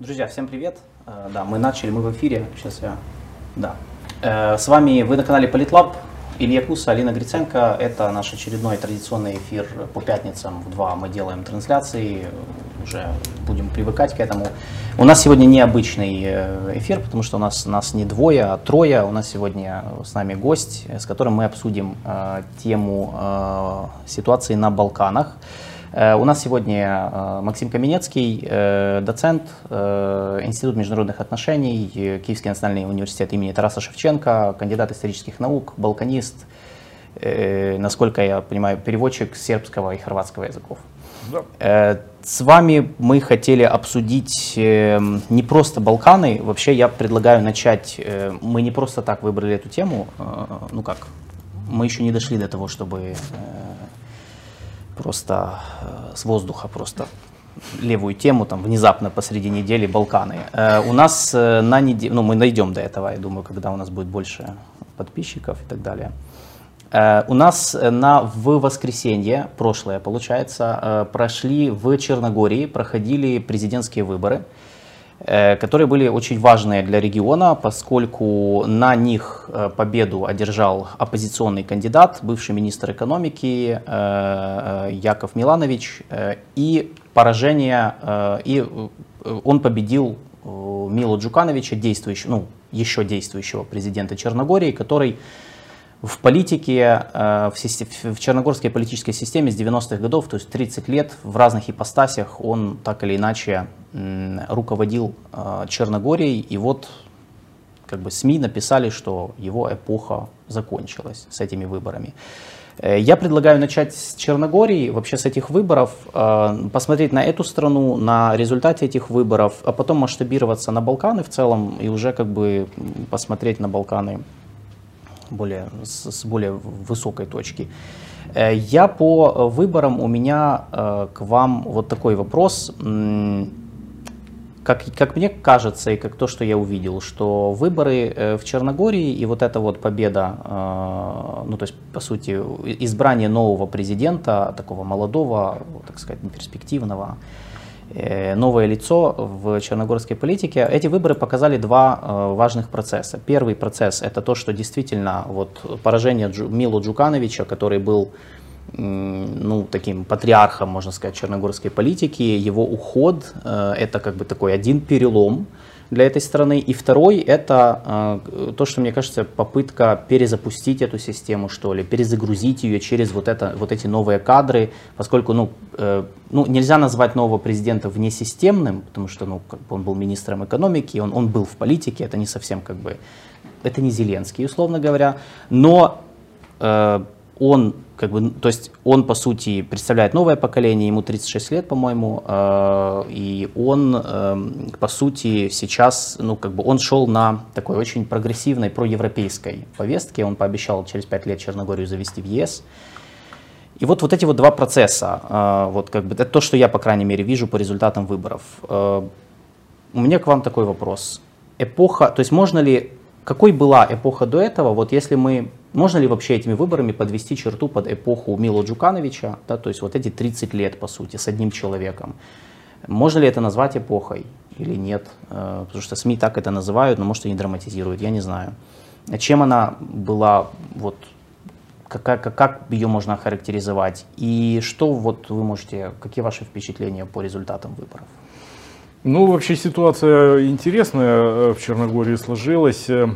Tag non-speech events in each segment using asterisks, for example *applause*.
Друзья, всем привет. Э, Да, мы начали, мы в эфире. Сейчас я... Да. Э, С вами вы на канале Политлаб. Илья Куса, Алина Гриценко. Это наш очередной традиционный эфир по пятницам в 2. Мы делаем трансляции, уже будем привыкать к этому. У нас сегодня необычный э, эфир, потому что у нас, нас не двое, а трое. У нас сегодня с нами гость, с которым мы обсудим э, тему э, ситуации на Балканах. Э, У нас сегодня э, Максим Каменецкий, э, доцент Института международных отношений, Киевский национальный университет имени Тараса Шевченко, кандидат исторических наук, балканист, насколько я понимаю, переводчик сербского и хорватского языков. Да. С вами мы хотели обсудить не просто Балканы. Вообще я предлагаю начать. Мы не просто так выбрали эту тему. Ну как, мы еще не дошли до того, чтобы просто э, с воздуха просто левую тему там внезапно посреди недели Балканы. Э, У нас э, на неделю, ну мы найдем до этого, я думаю, когда у нас будет больше подписчиков и так далее. У нас на, в воскресенье, прошлое получается, прошли в Черногории, проходили президентские выборы, которые были очень важные для региона, поскольку на них э, победу одержал оппозиционный кандидат, бывший министр экономики э, э, Яков Миланович, э, и поражение, э, и э, он победил э, Мило Джукановича, действующего, ну, еще действующего президента Черногории, который в политике, э, в, черногорской политической системе с 90-х годов, то есть 30 лет в разных ипостасях он так или иначе руководил э, Черногорией. И вот как бы СМИ написали, что его эпоха закончилась с этими выборами. Э, Я предлагаю начать с Черногории, вообще с этих выборов, посмотреть на эту страну, на результаты этих выборов, а потом масштабироваться на Балканы в целом и уже как бы посмотреть на Балканы более, с, с более высокой точки. Э, Я по выборам, у меня э, к вам вот такой вопрос. Как, как мне кажется, и как то, что я увидел, что выборы э, в Черногории и вот эта вот победа, ну то есть по сути избрание нового президента, такого молодого, так сказать, перспективного, новое лицо в черногорской политике. Эти выборы показали два э, важных процесса. Первый процесс это то, что действительно вот поражение Джу- Мило Джукановича, который был ну, таким патриархом, можно сказать, черногорской политики, его уход э, это как бы такой один перелом для этой страны. И второй это э, то, что мне кажется, попытка перезапустить эту систему, что ли, перезагрузить ее через вот, это, вот эти новые кадры, поскольку ну, э, ну, нельзя назвать нового президента внесистемным, потому что ну, он был министром экономики, он, он был в политике, это не совсем как бы, это не Зеленский, условно говоря, но э, он как бы, то есть он по сути представляет новое поколение, ему 36 лет, по-моему, э, и он э, по сути сейчас, ну как бы он шел на такой очень прогрессивной проевропейской повестке, он пообещал через 5 лет Черногорию завести в ЕС. И вот, вот эти вот два процесса, э, вот как бы это то, что я, по крайней мере, вижу по результатам выборов. Э, У меня к вам такой вопрос. Эпоха, то есть можно ли, какой была эпоха до этого, вот если мы, можно ли вообще этими выборами подвести черту под эпоху Мило Джукановича, да, то есть вот эти 30 лет, по сути, с одним человеком. Можно ли это назвать эпохой или нет? Э, Потому что СМИ так это называют, но может и не драматизируют, я не знаю. Чем она была, вот, как, как, как ее можно охарактеризовать? И что вот вы можете, какие ваши впечатления по результатам выборов? Ну, вообще ситуация интересная э, в Черногории сложилась. Э,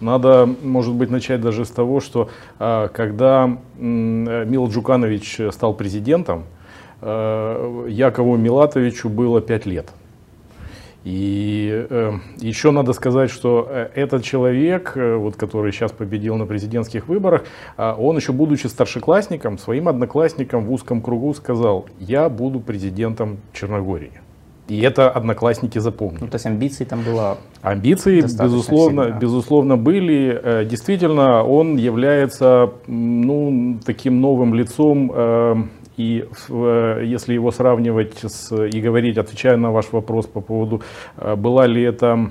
Надо, может быть, начать даже с того, что э, когда м, э, Мил Джуканович стал президентом, Якову Милатовичу было 5 лет. И э, еще надо сказать, что этот человек, вот, который сейчас победил на президентских выборах, он еще будучи старшеклассником, своим одноклассникам в узком кругу сказал, я буду президентом Черногории. И это одноклассники запомнили. Ну, то есть амбиций там было Амбиции, безусловно, всегда. безусловно, были. Э, Действительно, он является ну, таким новым лицом. э, И э, если его сравнивать с, и говорить, отвечая на ваш вопрос по поводу, была ли это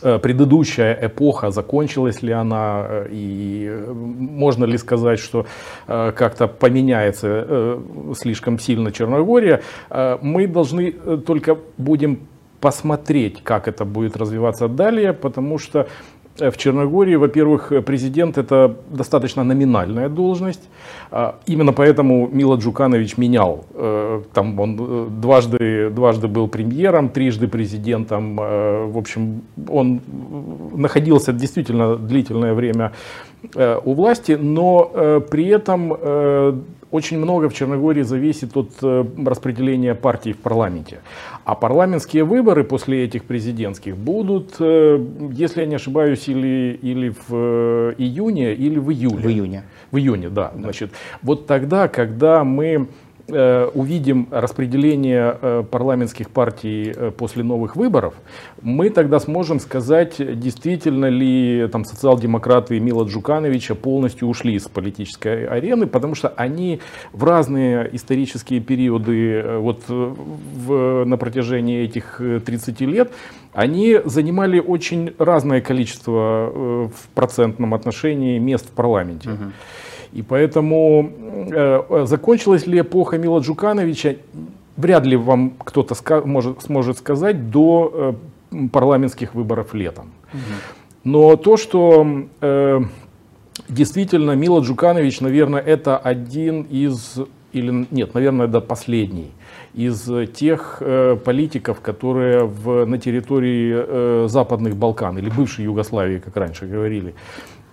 предыдущая эпоха, закончилась ли она, э, и э, можно ли сказать, что э, как-то поменяется э, слишком сильно Черногория, э, мы должны э, только будем посмотреть, как это будет развиваться далее, потому что Э, в Черногории, во-первых, президент это достаточно номинальная должность. А, именно поэтому Мила Джуканович менял. Э, там он э, дважды, дважды был премьером, трижды президентом. В общем, он находился действительно длительное время у власти, но при этом очень много в Черногории зависит от э, распределения партий в парламенте. А парламентские выборы после этих президентских будут, э, если я не ошибаюсь, или, или в э, июне, или в июле. В июне. В июне, да. да. Значит, вот тогда, когда мы увидим распределение э, парламентских партий э, после новых выборов, мы тогда сможем сказать, действительно ли там, социал-демократы Мила Джукановича полностью ушли с политической арены, потому что они в разные исторические периоды вот, в, на протяжении этих 30 лет они занимали очень разное количество в процентном отношении мест в парламенте. Угу. И поэтому э, закончилась ли эпоха Мила Джукановича, вряд ли вам кто-то может, сможет сказать до э, парламентских выборов летом. Но то, что э, действительно Мила Джуканович, наверное, это один из, или нет, наверное, это последний из тех э, политиков, которые в, на территории э, Западных Балкан или бывшей Югославии, как раньше говорили,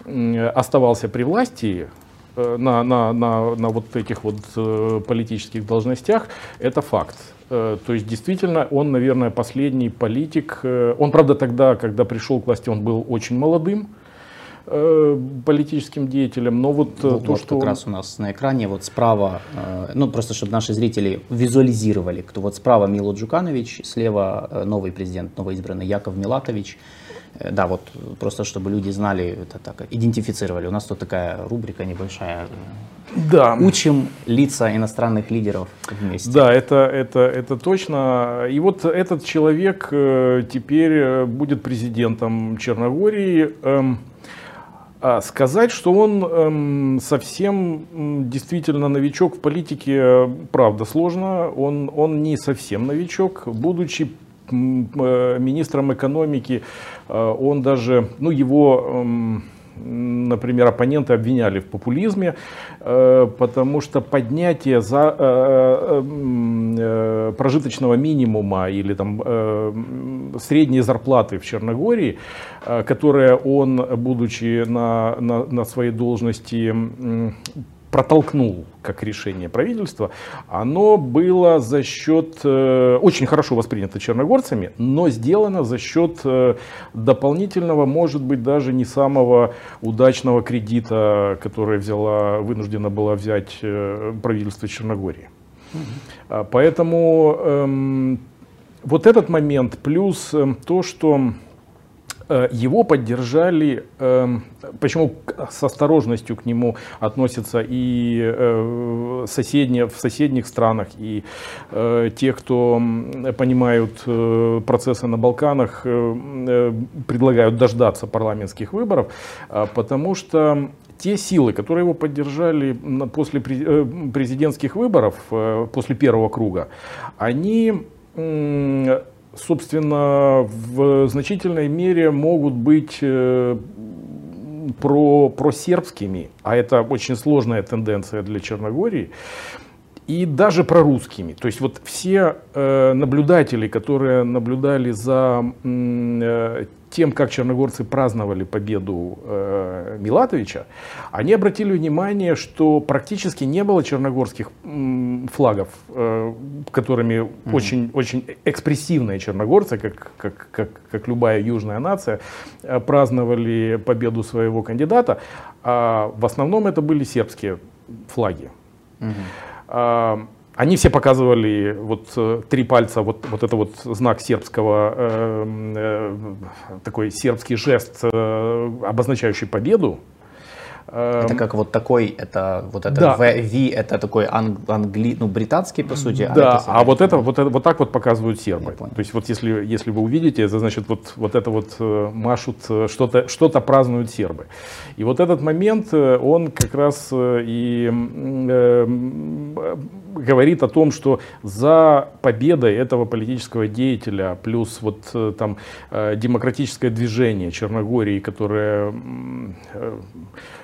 э, оставался при власти, Э, на, на, на, на вот этих вот э, политических должностях, это факт. Э, то есть действительно он, наверное, последний политик. Он, правда, тогда, когда пришел к власти, он был очень молодым политическим деятелем, но вот, вот то, вот что... как раз у нас на экране вот справа, ну просто чтобы наши зрители визуализировали, кто вот справа Мило Джуканович, слева новый президент, новоизбранный Яков Милатович, Э, да, вот просто чтобы люди знали, это так, идентифицировали. У нас тут такая рубрика небольшая. Да. Учим лица иностранных лидеров вместе. Да, это, это, это точно. И вот этот человек э, теперь э, будет президентом Черногории. Эм, а сказать, что он эм, совсем действительно новичок в политике, правда, сложно. Он, он не совсем новичок. Будучи министром экономики Э, он даже, ну его эм, например, оппоненты обвиняли в популизме, э, потому что поднятие за э, прожиточного минимума или там средней зарплаты в Черногории, которая он, будучи на, на, на своей должности, протолкнул как решение правительства, оно было за счет, э, очень хорошо воспринято черногорцами, но сделано за счет э, дополнительного, может быть, даже не самого удачного кредита, который взяла, вынуждена была взять э, правительство Черногории. Угу. Поэтому эм, вот этот момент, плюс эм, то, что его поддержали, эм, почему с осторожностью к нему относятся и э, соседние, в соседних странах, и э, те, кто понимают процессы на Балканах, предлагают дождаться парламентских выборов, потому что те силы, которые его поддержали после президентских выборов, после первого круга, они собственно, в значительной мере могут быть э, про, просербскими, а это очень сложная тенденция для Черногории, и даже прорусскими. То есть вот все э, наблюдатели, которые наблюдали за э, тем, как черногорцы праздновали победу э, Милатовича, они обратили внимание, что практически не было черногорских м, флагов, э, которыми mm-hmm. очень, очень экспрессивные черногорцы, как, как, как, как любая южная нация, э, праздновали победу своего кандидата. А в основном это были сербские флаги. Mm-hmm. Они все показывали вот э, три пальца, вот, вот это вот знак сербского, э, э, такой сербский жест, э, обозначающий победу. Это эм, как вот такой, это вот это да. V, это такой анг, англи, ну британский по сути. А да, а, а вот это вот это вот так вот показывают сербы. То есть вот если если вы увидите, это значит вот вот это вот э, машут э, что-то что-то празднуют сербы. И вот этот момент он как раз и говорит о том, что за победой этого политического деятеля, плюс вот э, там э, демократическое движение Черногории, которое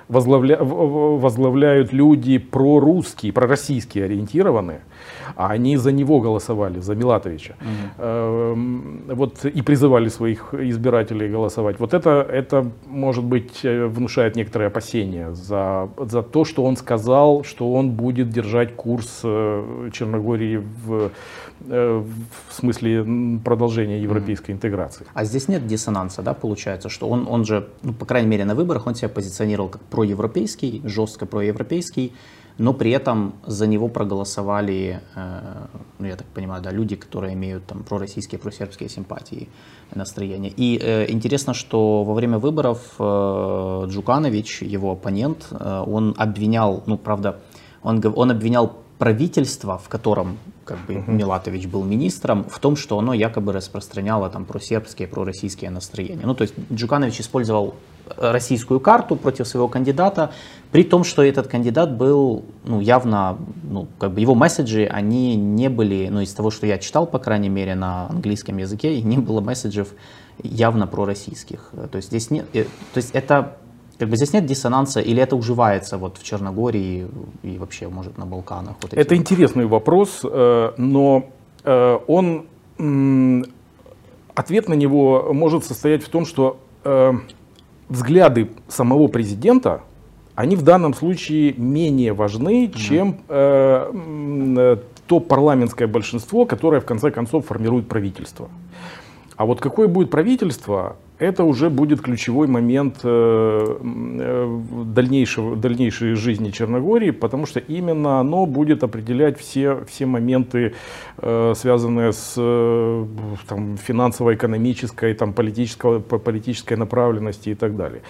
возглавля, возглавляют люди прорусские, пророссийские ориентированные, а они за него голосовали, за Милатовича. Угу. Вот и призывали своих избирателей голосовать. Вот это, это может быть, э, внушает некоторые опасения за, за то, что он сказал, что он будет держать курс э, Черногории в, э, в смысле продолжения европейской интеграции. А здесь нет диссонанса, да, получается, что он, он же, ну, по крайней мере, на выборах он себя позиционировал как проевропейский, жестко проевропейский, но при этом за него проголосовали, э, ну я так понимаю, да, люди, которые имеют там пророссийские, просербские симпатии, настроения. И э, интересно, что во время выборов э, Джуканович, его оппонент, э, он обвинял, ну правда, он, он обвинял правительство, в котором как бы uh-huh. Милатович был министром, в том, что оно якобы распространяло там просербские, пророссийские настроения. Ну, то есть Джуканович использовал российскую карту против своего кандидата, при том, что этот кандидат был ну, явно, ну, как бы его месседжи, они не были, ну, из того, что я читал, по крайней мере, на английском языке, не было месседжев явно пророссийских. То есть здесь нет, э, то есть это как бы здесь нет диссонанса или это уживается вот в Черногории и вообще, может, на Балканах? Вот это интересный вопрос, э, но э, он, ответ на него может состоять в том, что взгляды самого президента, они в данном случае менее важны, чем э, э, то парламентское большинство, которое в конце концов формирует правительство. А вот какое будет правительство, это уже будет ключевой момент э, э, дальнейшего, дальнейшей жизни Черногории, потому что именно оно будет определять все, все моменты, э, связанные с там, финансово-экономической, там, политической, политической направленности и так далее.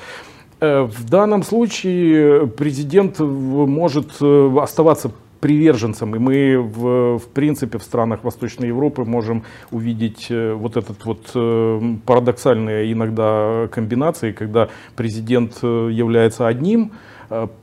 В данном случае президент может оставаться приверженцем, и мы в, в принципе в странах Восточной Европы можем увидеть э, вот этот вот э, парадоксальные иногда комбинации, когда президент э, является одним,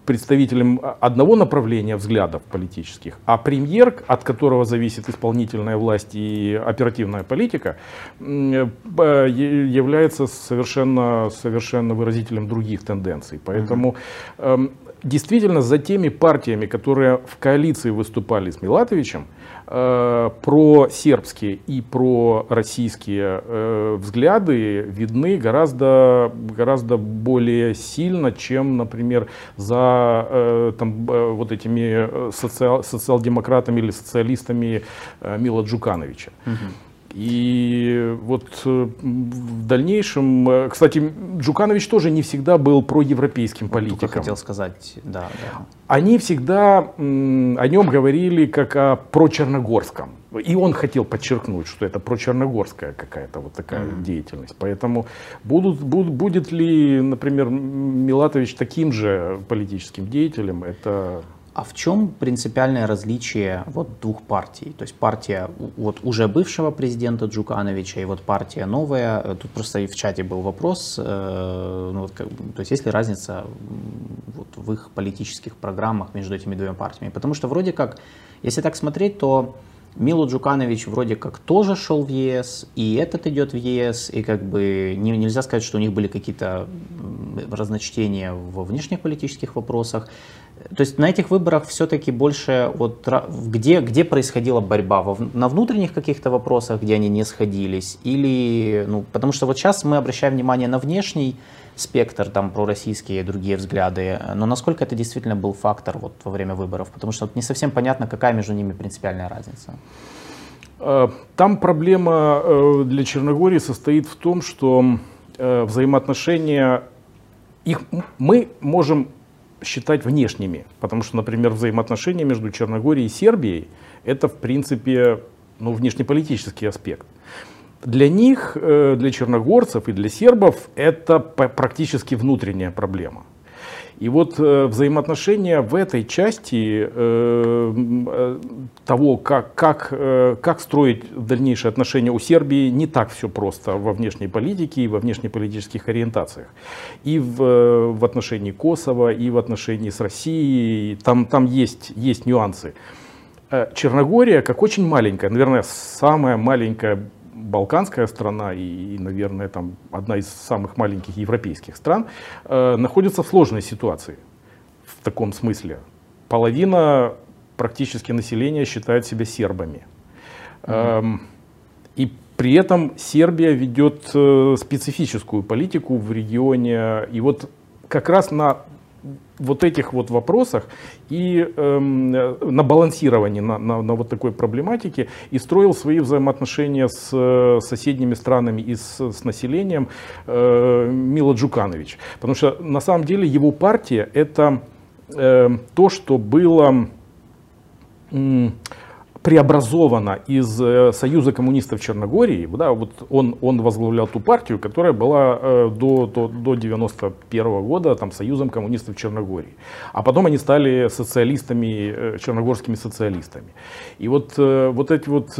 представителем одного направления взглядов политических, а премьер, от которого зависит исполнительная власть и оперативная политика, является совершенно, совершенно выразителем других тенденций. Поэтому эм, действительно за теми партиями, которые в коалиции выступали с Милатовичем, э, про сербские и про российские э, взгляды видны гораздо, гораздо более сильно, чем, например, за э, там, вот этими социал, социал-демократами или социалистами э, Мила Джукановича. Угу. И вот э, в дальнейшем, э, кстати, Джуканович тоже не всегда был проевропейским политиком. Только хотел сказать, да, да. Они всегда о нем говорили как о прочерногорском. И он хотел подчеркнуть, что это прочерногорская какая-то вот такая mm-hmm. деятельность. Поэтому будут, будут, будет ли, например, Милатович таким же политическим деятелем, это а в чем принципиальное различие вот двух партий? То есть партия вот уже бывшего президента Джукановича и вот партия новая. Тут просто и в чате был вопрос, э, ну, вот, как, то есть есть ли разница вот, в их политических программах между этими двумя партиями? Потому что вроде как, если так смотреть, то Мило Джуканович вроде как тоже шел в ЕС, и этот идет в ЕС, и как бы не, нельзя сказать, что у них были какие-то разночтения во внешнеполитических вопросах. То есть на этих выборах все-таки больше вот где, где происходила борьба? На внутренних каких-то вопросах, где они не сходились? Или, ну, потому что вот сейчас мы обращаем внимание на внешний спектр, там, пророссийские и другие взгляды, но насколько это действительно был фактор вот во время выборов? Потому что вот не совсем понятно, какая между ними принципиальная разница. Э, там проблема э, для Черногории состоит в том, что э, взаимоотношения их мы можем считать внешними, потому что, например, взаимоотношения между Черногорией и Сербией это, в принципе, ну, внешнеполитический аспект. Для них, э, для черногорцев и для сербов это практически внутренняя проблема. И вот э, взаимоотношения в этой части э, того, как, как, как строить дальнейшие отношения у Сербии, не так все просто во внешней политике и во внешнеполитических ориентациях. И в, в отношении Косово, и в отношении с Россией, там, там есть, есть нюансы. э, Черногория, как очень маленькая, наверное, самая маленькая балканская страна и, наверное, там одна из самых маленьких европейских стран, э, находится в сложной ситуации в таком смысле. Половина практически населения считает себя сербами. Mm-hmm. И при этом Сербия ведет э, специфическую политику в регионе. И вот как раз на вот этих вот вопросах и эм, на балансировании на, на, на вот такой проблематике и строил свои взаимоотношения с э, соседними странами и с, с населением э, Мила Джуканович. Потому что на самом деле его партия это э, то, что было... Э, преобразована из э, Союза коммунистов Черногории, да, вот он, он возглавлял ту партию, которая была э, до, до, до 91 года там, Союзом коммунистов Черногории. А потом они стали социалистами, э, черногорскими социалистами. И вот, вот эти вот,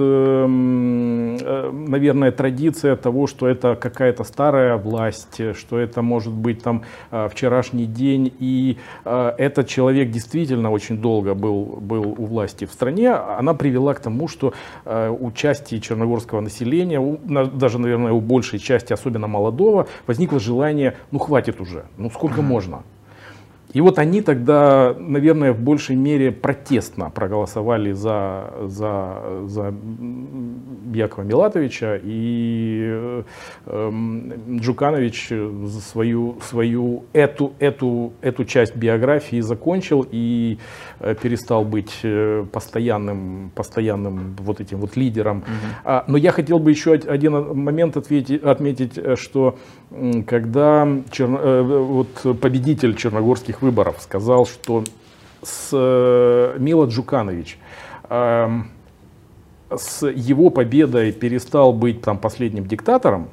наверное, традиция того, что это какая-то старая власть, что это может быть там вчерашний день, и этот человек действительно очень долго был, был у власти в стране, она привела привела к тому, что э, у части черногорского населения, у, даже, наверное, у большей части, особенно молодого, возникло желание, ну хватит уже, ну сколько можно. И вот они тогда, наверное, в большей мере протестно проголосовали за, за, за Якова Милатовича, и э, Джуканович свою, свою эту, эту, эту часть биографии закончил и э, перестал быть э, постоянным, постоянным вот этим вот лидером. Угу. Но я хотел бы еще один момент ответить, отметить, что когда черно, вот победитель черногорских выборов сказал, что с Мила Джуканович эм, с его победой перестал быть там последним диктатором,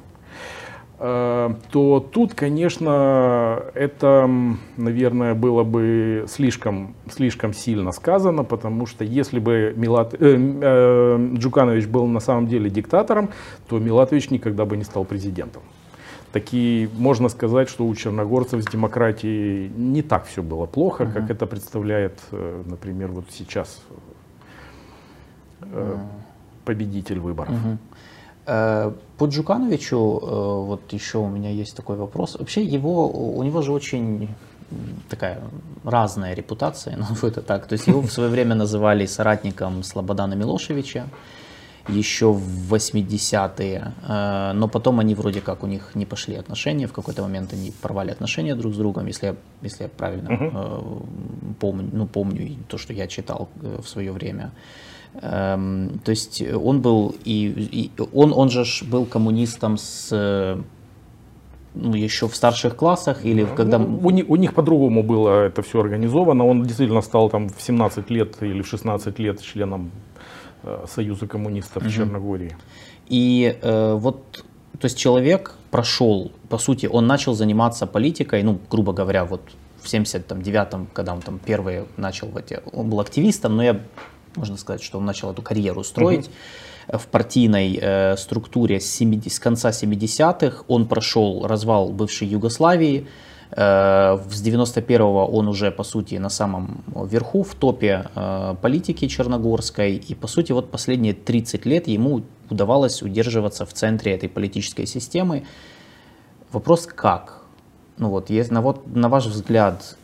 э, то тут, конечно, это, наверное, было бы слишком, слишком сильно сказано, потому что если бы Милат, э, э, Джуканович был на самом деле диктатором, то Милатович никогда бы не стал президентом. Такие, можно сказать, что у черногорцев с демократией не так все было плохо, uh-huh. как это представляет, э, например, вот сейчас uh-huh победитель выборов. Угу. По Джукановичу, э, вот еще у меня есть такой вопрос. Вообще его, у него же очень такая разная репутация, *laughs* назову это так. То есть его в свое время называли соратником Слободана Милошевича еще в 80-е, э, но потом они вроде как у них не пошли отношения, в какой-то момент они порвали отношения друг с другом, если я, если я правильно uh-huh. помню, ну, помню то, что я читал в свое время. Эм, то есть он был и, и он, он же был коммунистом с ну, еще в старших классах или когда... Ну, у, них, у них по-другому было это все организовано. Он действительно стал там в 17 лет или в 16 лет членом э, Союза коммунистов угу. Черногории. И э, вот, то есть человек прошел, по сути, он начал заниматься политикой, ну, грубо говоря, вот в 79-м, когда он там первый начал, он был активистом, но я можно сказать, что он начал эту карьеру строить. Угу. В партийной э, структуре с, 70, с конца 70-х он прошел развал бывшей Югославии. Э, с 91-го он уже, по сути, на самом верху, в топе э, политики черногорской. И, по сути, вот последние 30 лет ему удавалось удерживаться в центре этой политической системы. Вопрос как? Ну вот, есть, на, вот, на ваш взгляд,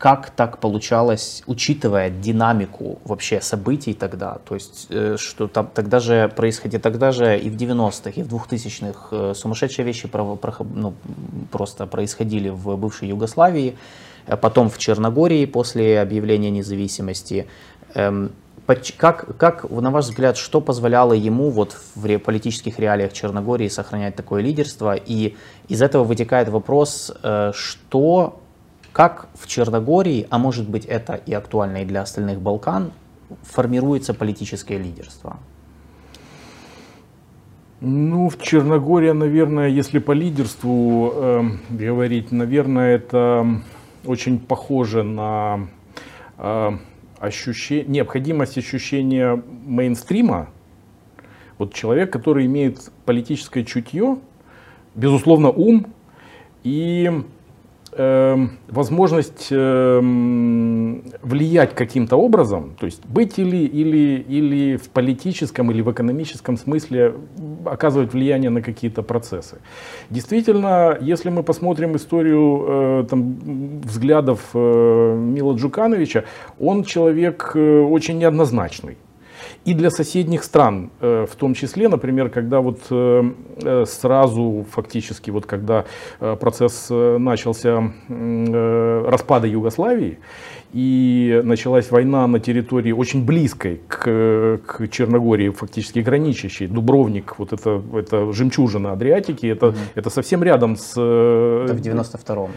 как так получалось, учитывая динамику вообще событий тогда, то есть э, что там тогда же происходило, тогда же и в 90-х, и в 2000-х э, сумасшедшие вещи ну, просто происходили в бывшей Югославии, а потом в Черногории после объявления независимости. Эм, как, как, на ваш взгляд, что позволяло ему вот в политических реалиях Черногории сохранять такое лидерство? И из этого вытекает вопрос, э, что как в Черногории, а может быть это и актуально и для остальных Балкан, формируется политическое лидерство? Ну, в Черногории, наверное, если по лидерству э, говорить, наверное, это очень похоже на э, ощущение, необходимость ощущения мейнстрима. Вот человек, который имеет политическое чутье, безусловно, ум и Эм, возможность эм, влиять каким-то образом, то есть быть или, или, или в политическом, или в экономическом смысле оказывать влияние на какие-то процессы. Действительно, если мы посмотрим историю э, там, взглядов э, Мила Джукановича, он человек э, очень неоднозначный и для соседних стран, э, в том числе, например, когда вот э, э, сразу фактически, вот когда процесс начался распада Югославии, и началась война на территории очень близкой к, к Черногории, фактически граничащей. Дубровник, вот это, это жемчужина Адриатики, это, угу. это совсем рядом с... Это в 92-м.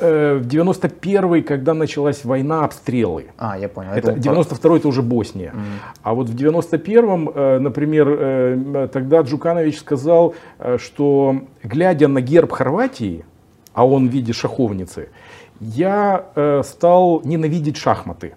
Э, в 91-й, когда началась война, обстрелы. А, я понял. Это 92-й это уже Босния. Mm. А вот в 91-м, э, например, э, тогда Джуканович сказал, что глядя на герб Хорватии, а он в виде шаховницы, я стал ненавидеть шахматы.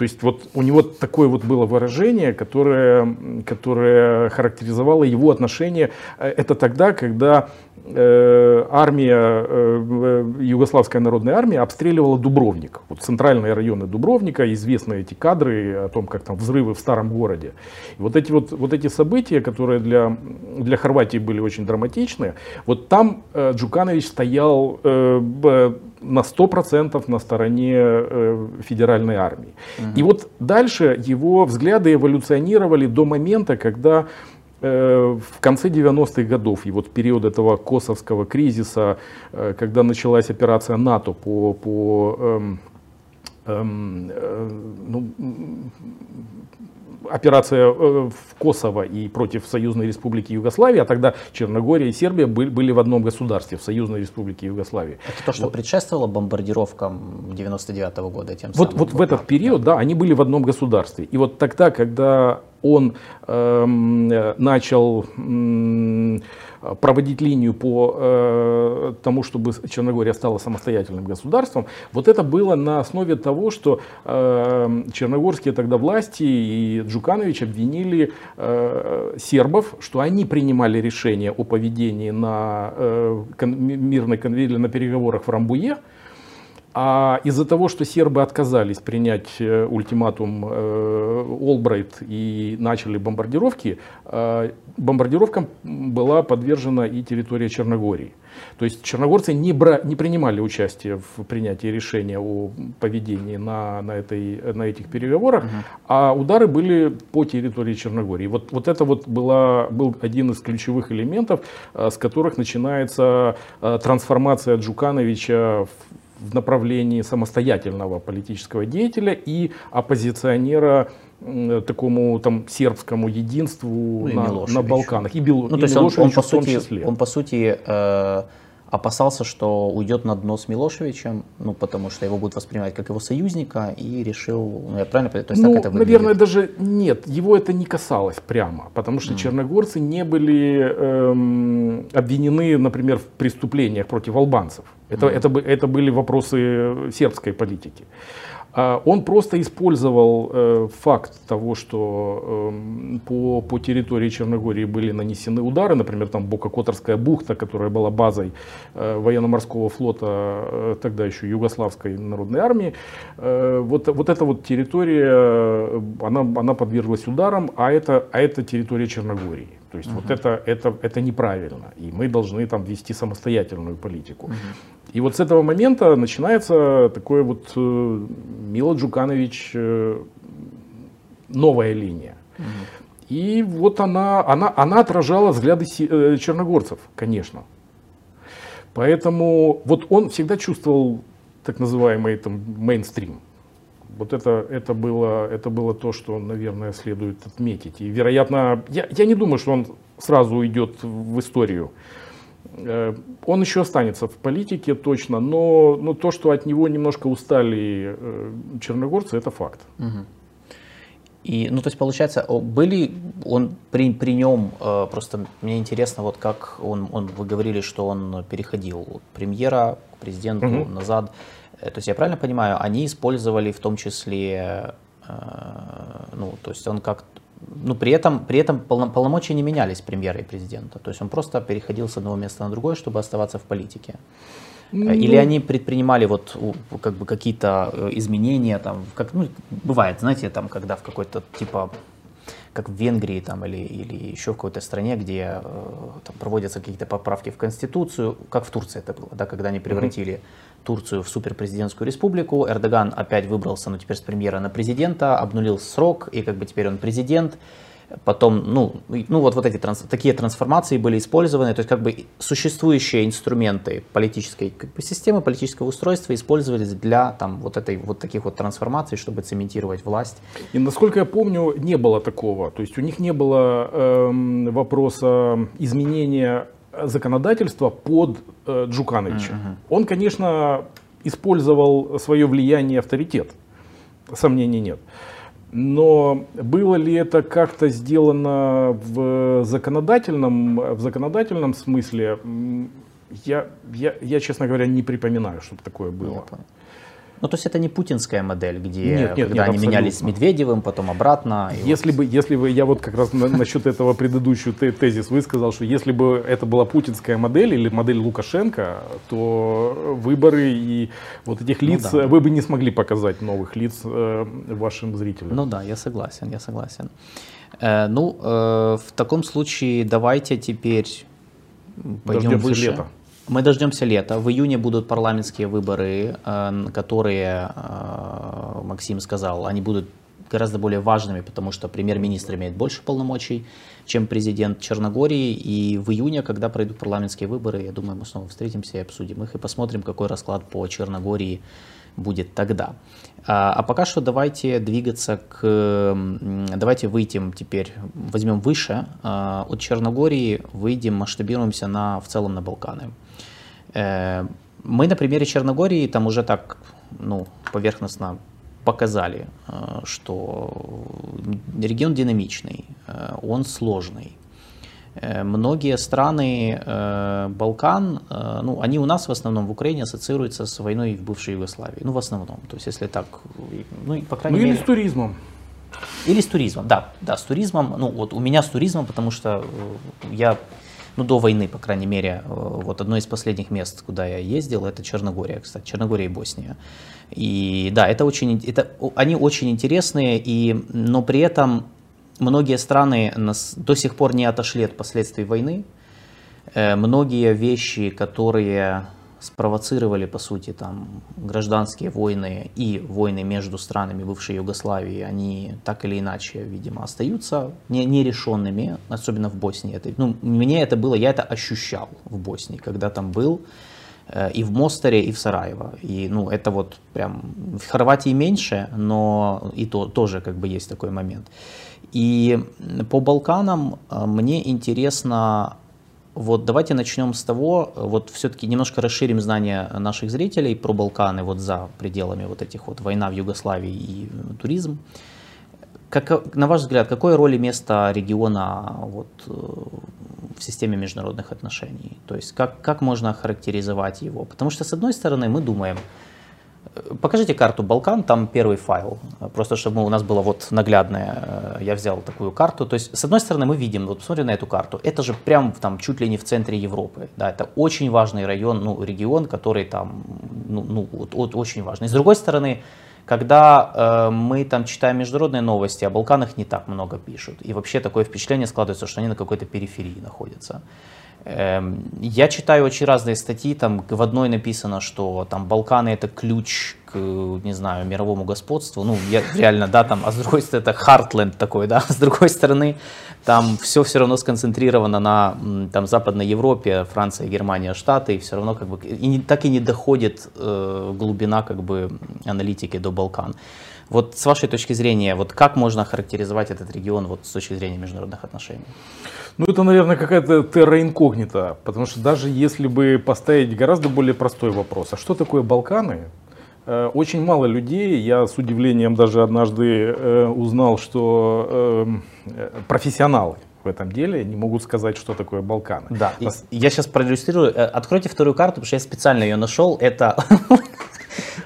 То есть вот у него такое вот было выражение, которое, которое характеризовало его отношение. Это тогда, когда Э, армия, э, Югославская народная армия обстреливала Дубровник. Вот центральные районы Дубровника, известны эти кадры о том, как там взрывы в старом городе. И вот эти, вот, вот эти события, которые для, для Хорватии были очень драматичны, вот там э, Джуканович стоял на 100% на стороне федеральной армии. Угу. И вот дальше его взгляды эволюционировали до момента, когда Э, в конце 90-х годов, и вот период этого косовского кризиса, э, когда началась операция НАТО по, по эм, эм, э, ну, операция в Косово и против Союзной Республики Югославия, а тогда Черногория и Сербия были, были в одном государстве, в Союзной Республике Югославии. Это то, что вот. предшествовало бомбардировкам 99 -го года тем вот, самым? Вот в этот период, да, они были в одном государстве. И вот тогда, когда он э, начал проводить линию по э, тому, чтобы Черногория стала самостоятельным государством, вот это было на основе того, что э, черногорские тогда власти и Джуканович обвинили э, сербов, что они принимали решение о поведении на э, мирной конвенции, на переговорах в Рамбуе, а из-за того, что сербы отказались принять э, ультиматум э, Олбрайт и начали бомбардировки, э, бомбардировкам была подвержена и территория Черногории. То есть черногорцы не, бра, не принимали участие в принятии решения о поведении на, на, этой, на этих переговорах, угу. а удары были по территории Черногории. Вот, вот это вот была, был один из ключевых элементов, с которых начинается трансформация Джукановича в в направлении самостоятельного политического деятеля и оппозиционера такому там сербскому единству ну, на, на Балканах. И, Бел, ну, и то есть он, он, по сути, числе. Он по сути э, опасался, что уйдет на дно с Милошевичем, ну, потому что его будут воспринимать как его союзника, и решил, ну, я правильно понимаю, то есть ну, так это выглядит? наверное, даже нет, его это не касалось прямо, потому что mm. черногорцы не были эм, обвинены, например, в преступлениях против албанцев. Это, mm. это, это были вопросы сербской политики. А он просто использовал э, факт того, что э, по, по территории Черногории были нанесены удары, например, там Бока-Которская бухта, которая была базой э, военно-морского флота э, тогда еще Югославской народной армии. Вот, вот эта вот территория, она, она подверглась ударам, а это, а это территория Черногории. То есть угу. вот это, это, это неправильно, и мы должны там вести самостоятельную политику. Угу. И вот с этого момента начинается такое вот э, Мила Джуканович э, новая линия. Угу. И вот она, она, она отражала взгляды э, черногорцев, конечно. Поэтому вот он всегда чувствовал так называемый там мейнстрим. Вот это, это, было, это было то, что, наверное, следует отметить. И, вероятно, я, я не думаю, что он сразу уйдет в историю. Э, он еще останется в политике точно, но, но то, что от него немножко устали э, черногорцы, это факт. Угу. И, ну, то есть, получается, были, он при, при нем, э, просто мне интересно, вот как он, он, вы говорили, что он переходил от премьера к президенту угу. назад. Э, то есть я правильно понимаю, они использовали в том числе, э, ну, то есть он как ну, при этом, при этом полномочия не менялись премьера и президента. То есть он просто переходил с одного места на другое, чтобы оставаться в политике. Ну, Или они предпринимали вот как бы какие-то э, изменения, там, как, ну, бывает, знаете, там, когда в какой-то типа как в Венгрии там, или, или еще в какой-то стране, где э, там, проводятся какие-то поправки в Конституцию, как в Турции это было, да, когда они превратили mm-hmm. Турцию в суперпрезидентскую республику, Эрдоган опять выбрался, ну теперь с премьера на президента, обнулил срок, и как бы теперь он президент, Потом, ну, ну вот, вот эти транс, такие трансформации были использованы, то есть как бы существующие инструменты политической как бы, системы, политического устройства использовались для там, вот, этой, вот таких вот трансформаций, чтобы цементировать власть. И насколько я помню, не было такого. То есть у них не было э, вопроса изменения законодательства под э, Джукановича. Uh-huh. Он, конечно, использовал свое влияние и авторитет. Сомнений нет. Но было ли это как-то сделано в законодательном, в законодательном смысле? Я, я, я, честно говоря, не припоминаю, чтобы такое было. Ну, то есть это не путинская модель, где нет, нет, когда нет, они абсолютно. менялись с Медведевым, потом обратно. Если вот... бы, если бы, я вот как раз на, насчет этого предыдущую тезис высказал, что если бы это была путинская модель или модель Лукашенко, то выборы и вот этих ну лиц, ну, да. вы бы не смогли показать новых лиц э, вашим зрителям. Ну да, я согласен, я согласен. Э, ну, э, в таком случае давайте теперь пойдем Дождемся выше. Лета. Мы дождемся лета. В июне будут парламентские выборы, э, которые, э, Максим сказал, они будут гораздо более важными, потому что премьер-министр имеет больше полномочий, чем президент Черногории. И в июне, когда пройдут парламентские выборы, я думаю, мы снова встретимся и обсудим их и посмотрим, какой расклад по Черногории будет тогда. А, а пока что давайте двигаться к... Давайте выйдем теперь, возьмем выше. А, от Черногории выйдем, масштабируемся на, в целом на Балканы. Э, мы на примере Черногории там уже так ну, поверхностно показали, э, что регион динамичный, э, он сложный. Многие страны Балкан, ну, они у нас в основном в Украине ассоциируются с войной в бывшей Югославии. Ну, в основном. То есть, если так, ну, по крайней ну, мере... или с туризмом. Или с туризмом, да, да, с туризмом. Ну, вот у меня с туризмом, потому что я ну, до войны, по крайней мере, э, вот одно из последних мест, куда я ездил, это Черногория, кстати, Черногория и Босния. И да, это очень, это, они очень интересные, и, но при этом многие страны нас до сих пор не отошли от последствий войны. Э, многие вещи, которые спровоцировали, по сути, там, гражданские войны и войны между странами бывшей Югославии, они так или иначе, видимо, остаются не, нерешенными, особенно в Боснии. Это, ну, мне это было, я это ощущал в Боснии, когда там был, э, и в Мостере, и в Сараево. И, ну, это вот прям, в Хорватии меньше, но и то тоже как бы есть такой момент. И по Балканам э, мне интересно вот давайте начнем с того, вот все-таки немножко расширим знания наших зрителей про Балканы вот за пределами вот этих вот война в Югославии и туризм. Как, на ваш взгляд, какое роль и место региона вот, э, в системе международных отношений? То есть как, как можно характеризовать его? Потому что, с одной стороны, мы думаем, Покажите карту Балкан, там первый файл, просто чтобы у нас было вот наглядное, я взял такую карту. То есть, с одной стороны, мы видим, вот посмотрим на эту карту, это же прям там чуть ли не в центре Европы, да, это очень важный район, ну, регион, который там, ну, ну вот, вот, очень важный. С другой стороны, когда э, мы там читаем международные новости, о Балканах не так много пишут. И вообще такое впечатление складывается, что они на какой-то периферии находятся. Эм, я читаю очень разные статьи, там в одной написано, что там Балканы это ключ к, не знаю, мировому господству, ну, я, *laughs* реально, да, там, а с другой стороны, это Хартленд такой, да, *laughs* с другой стороны, там все все равно сконцентрировано на там, Западной Европе, Франция, Германия, Штаты, и все равно как бы, и не, так и не доходит э, глубина как бы аналитики до Балкан. Вот с вашей точки зрения, вот как можно характеризовать этот регион вот с точки зрения международных отношений? Ну, это, наверное, какая-то терра инкогнита, потому что даже если бы поставить гораздо более простой вопрос, а что такое Балканы? Э, очень мало людей, я с удивлением даже однажды э, узнал, что эм, э, профессионалы в этом деле не могут сказать, что такое Балканы. Да, я сейчас проиллюстрирую. Откройте вторую карту, потому что я специально ее нашел. Это *laughs*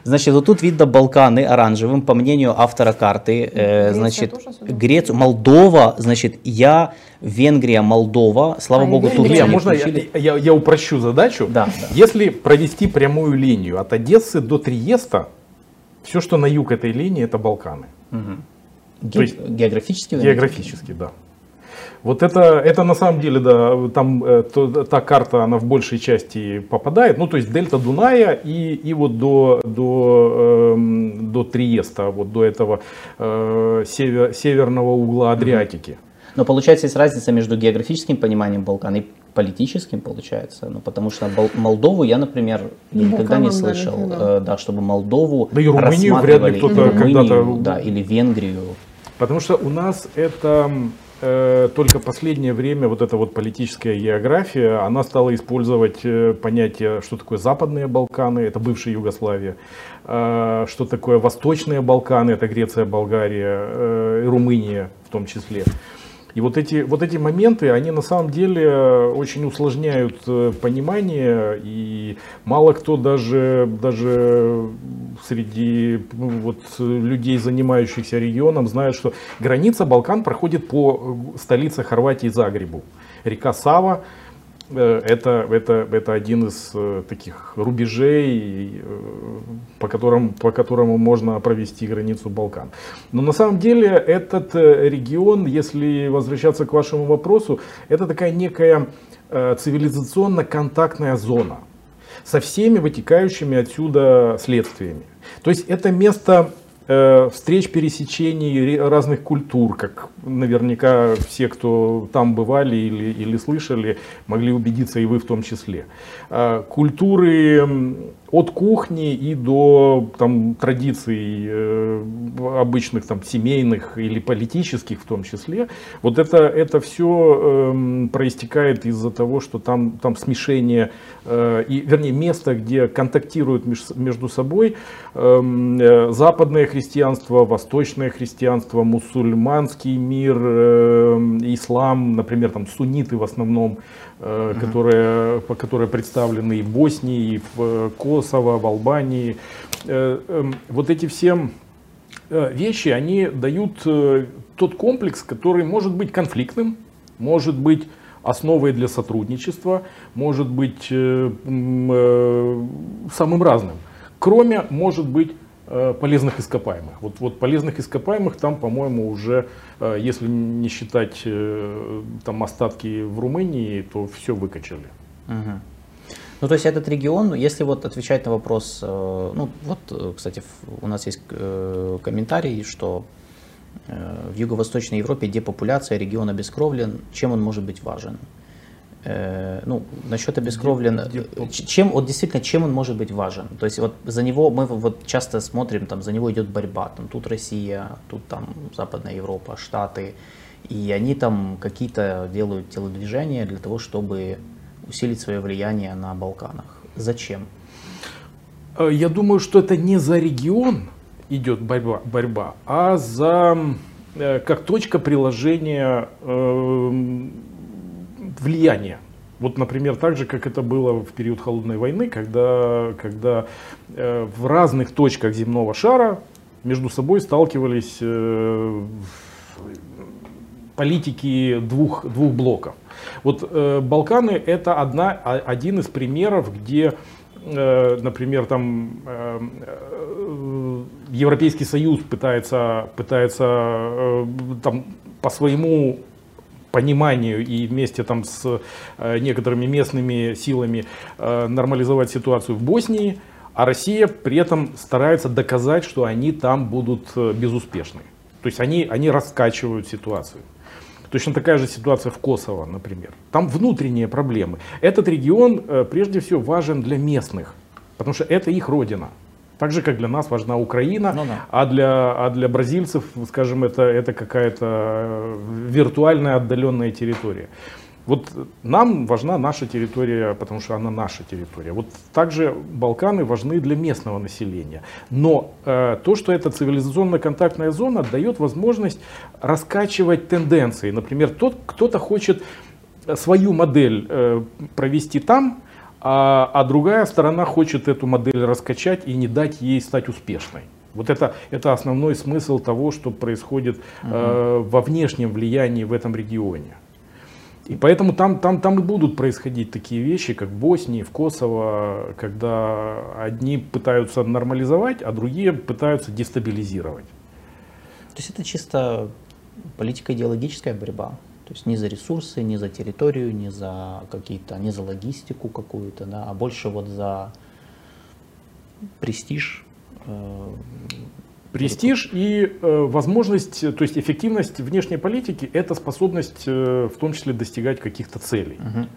Значит, вот тут видно Балканы оранжевым, по мнению автора карты. Э, значит, Грецию, Молдова, значит, я, Венгрия, Молдова. Слава А, богу, Венгрия. Турцию Друзья, не можно я, включили. я, я упрощу задачу? Да, да. Если провести прямую линию от Одессы до Триеста, все, что на юг этой линии, это Балканы. Ге- то есть географически? Географически, да. Вот это, это на самом деле, да, там э, то- та карта, она в большей части попадает, ну то есть дельта Дуная и, и вот до, до, эм, до Триеста, вот до этого э, север- северного угла Адриатики. Но получается, есть разница между географическим пониманием Балкан и политическим, получается. Ну, потому что Бал- Молдову я, например, Ну, никогда не да, слышал, никогда. э, да, чтобы Молдову Да и Румынию вряд ли рассматривали, кто-то когда-то- да, или Венгрию. Потому что у нас это э, только последнее время, вот эта вот политическая география, она стала использовать э, понятие, что такое Западные Балканы, это бывшая Югославия, э, что такое Восточные Балканы, это Греция, Болгария, э, Румыния в том числе. И вот эти, вот эти моменты, они на самом деле очень усложняют э, понимание, и мало кто даже, даже среди ну, вот, э, людей, занимающихся регионом, знает, что граница Балкан проходит по э, столице Хорватии Загребу. Река Сава, э, это, это, это один из э, таких рубежей, э, по, которым, по которому можно провести границу Балкан. Но на самом деле этот э, регион, если возвращаться к вашему вопросу, это такая некая э, цивилизационно-контактная зона со всеми вытекающими отсюда следствиями. То есть это место э, встреч, пересечений ре- разных культур, как наверняка все, кто там бывали или, или слышали, могли убедиться и вы в том числе. Э, Культуры от кухни и до там, традиций э, обычных там, семейных или политических в том числе. Вот это, это все проистекает из-за того, что там, там смешение, э, и, вернее, место, где контактируют меж- между собой эм, э, западное христианство, восточное христианство, мусульманский мир, э, ислам, например, там сунниты в основном, э, которые, которые представлены и в Боснии, и в э, Косово, в Албании. Э, эм, Вот эти все вещи, они дают тот комплекс, который может быть конфликтным, может быть основой для сотрудничества, может быть самым разным. Кроме, может быть, полезных ископаемых. Вот, вот полезных ископаемых там, по-моему, уже, э, если не считать э, там остатки в Румынии, то все выкачали. Мгм. Ну, то есть этот регион, если вот отвечать на вопрос, э, ну, вот, э, кстати, у нас есть э, комментарий, что э, в Юго-Восточной Европе депопуляция, регион обескровлен, чем он может быть важен? Э, Ну, насчет обескровлен, чем, вот действительно, чем он может быть важен? То есть вот за него, мы вот часто смотрим, там, за него идет борьба, там, тут Россия, тут там Западная Европа, Штаты, и они там какие-то делают телодвижения для того, чтобы усилить свое влияние на Балканах. Зачем? Э, Я думаю, что это не за регион идет борьба, борьба а за э, как точка приложения влияния. Вот, например, так же, как это было в период холодной войны, когда, когда э, в разных точках земного шара между собой сталкивались э, политики двух, двух блоков. Вот э, Балканы это одна, а- один из примеров, где, э, например, там э, э, Европейский Союз пытается, пытается там, по своему пониманию и вместе там с э, некоторыми местными силами э, нормализовать ситуацию в Боснии, а Россия при этом старается доказать, что они там будут э, безуспешны. То есть они, они раскачивают ситуацию. Точно такая же ситуация в Косово, например. Там внутренние проблемы. Этот регион прежде всего важен для местных, потому что это их родина. Так же, как для нас важна Украина, Ну да. а, для, а для бразильцев, скажем, это, это какая-то э, виртуальная отдаленная территория. Вот нам важна наша территория, потому что она наша территория. Вот также Балканы важны для местного населения. Но э, то, что это цивилизационно-контактная зона, дает возможность раскачивать тенденции. Например, тот, кто-то хочет свою модель э, провести там, а, а другая сторона хочет эту модель раскачать и не дать ей стать успешной. Вот это, это основной смысл того, что происходит э, во внешнем влиянии в этом регионе. И поэтому там, там, там и будут происходить такие вещи, как в Боснии, в Косово, когда одни пытаются нормализовать, а другие пытаются дестабилизировать. То есть это чисто политико-идеологическая борьба. То есть не за ресурсы, не за территорию, не за какие-то, не за логистику какую-то, да, а больше вот за престиж. Э, престиж и э, возможность, то есть эффективность внешней политики – это способность э, в том числе достигать каких-то целей. Угу.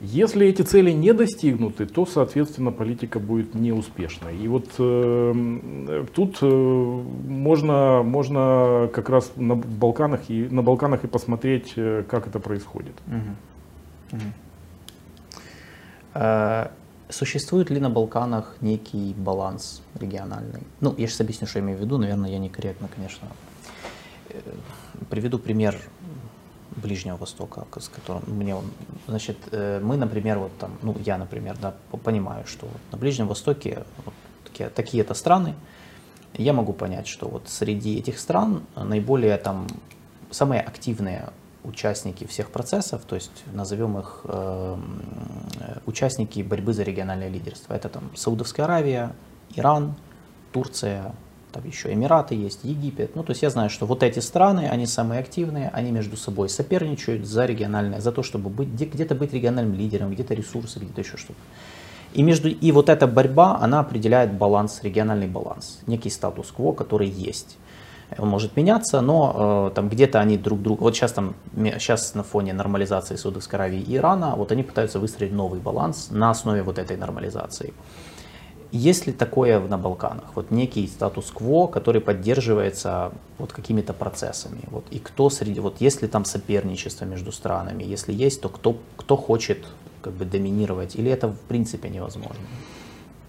Если эти цели не достигнуты, то, соответственно, политика будет неуспешной. И вот э, тут э, можно, можно как раз на Балканах и, на Балканах и посмотреть, э, как это происходит. Угу. Угу. А, существует ли на Балканах некий баланс региональный? Ну, я сейчас объясню, что я имею в виду. Наверное, я некорректно, конечно. Э, приведу пример Ближнего Востока, с которым мне значит, э, мы, например, вот там, ну, я, например, да, понимаю, что вот на Ближнем Востоке вот такие, такие-то страны, я могу понять, что вот среди этих стран наиболее там самые активные участники всех процессов, то есть назовем их э, участники борьбы за региональное лидерство. Это там Саудовская Аравия, Иран, Турция, там еще Эмираты есть, Египет. Ну, то есть я знаю, что вот эти страны, они самые активные, они между собой соперничают за региональное, за то, чтобы быть, где-то быть региональным лидером, где-то ресурсы, где-то еще что-то. И, между, и вот эта борьба, она определяет баланс, региональный баланс, некий статус-кво, который есть. Он может меняться, но э, там где-то они друг друга, вот сейчас там, сейчас на фоне нормализации Саудовской Аравии и Ирана, вот они пытаются выстроить новый баланс на основе вот этой нормализации. Есть ли такое на Балканах? Вот некий статус-кво, который поддерживается вот какими-то процессами. Вот, и кто среди, вот есть ли там соперничество между странами? Если есть, то кто, кто хочет как бы доминировать? Или это в принципе невозможно?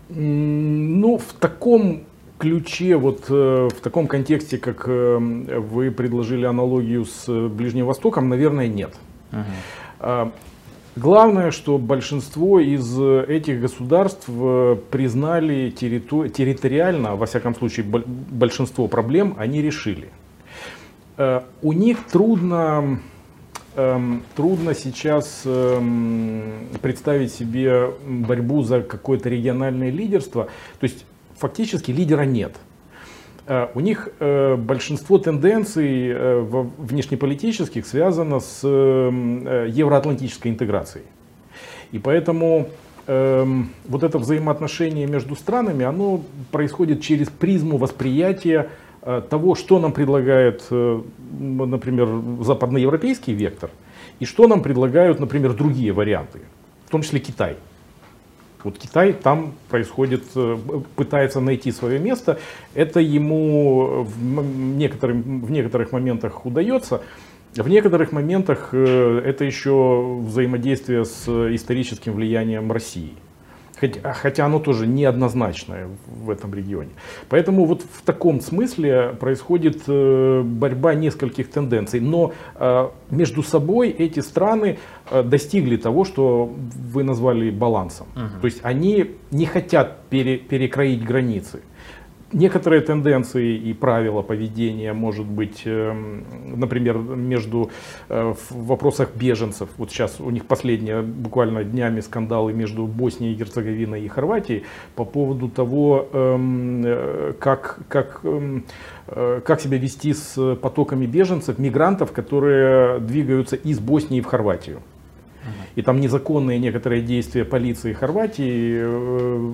Ну, в таком ключе, вот э, в таком контексте, как э, вы предложили аналогию с Ближним Востоком, наверное, нет. Uh-huh. Главное, что большинство из этих государств э, признали территори- территориально, во всяком случае, большинство проблем они решили. Э, у них трудно, эм, трудно сейчас эм, представить себе борьбу за какое-то региональное лидерство. То есть фактически лидера нет. Э, у них э, большинство тенденций э, внешнеполитических связано с евроатлантической интеграцией. И поэтому эм, вот это взаимоотношение между странами, оно происходит через призму восприятия того, что нам предлагает, например, западноевропейский вектор, и что нам предлагают, например, другие варианты, в том числе Китай. Вот Китай там происходит, э, пытается найти свое место. Это ему в, некоторым, в некоторых моментах удается. В некоторых моментах э, это еще взаимодействие с историческим влиянием России. Хотя, хотя оно тоже неоднозначное в этом регионе. Поэтому вот в таком смысле происходит э, борьба нескольких тенденций. Но э, между собой эти страны э, достигли того, что вы назвали балансом. Угу. То есть они не хотят пере, перекроить границы некоторые тенденции и правила поведения, может быть, эм, например, между э, в вопросах беженцев. Вот сейчас у них последние буквально днями скандалы между Боснией Герцеговиной и Хорватией по поводу того, эм, э, как, как, эм, э, как себя вести с потоками беженцев, мигрантов, которые двигаются из Боснии в Хорватию и там незаконные некоторые действия полиции Хорватии э,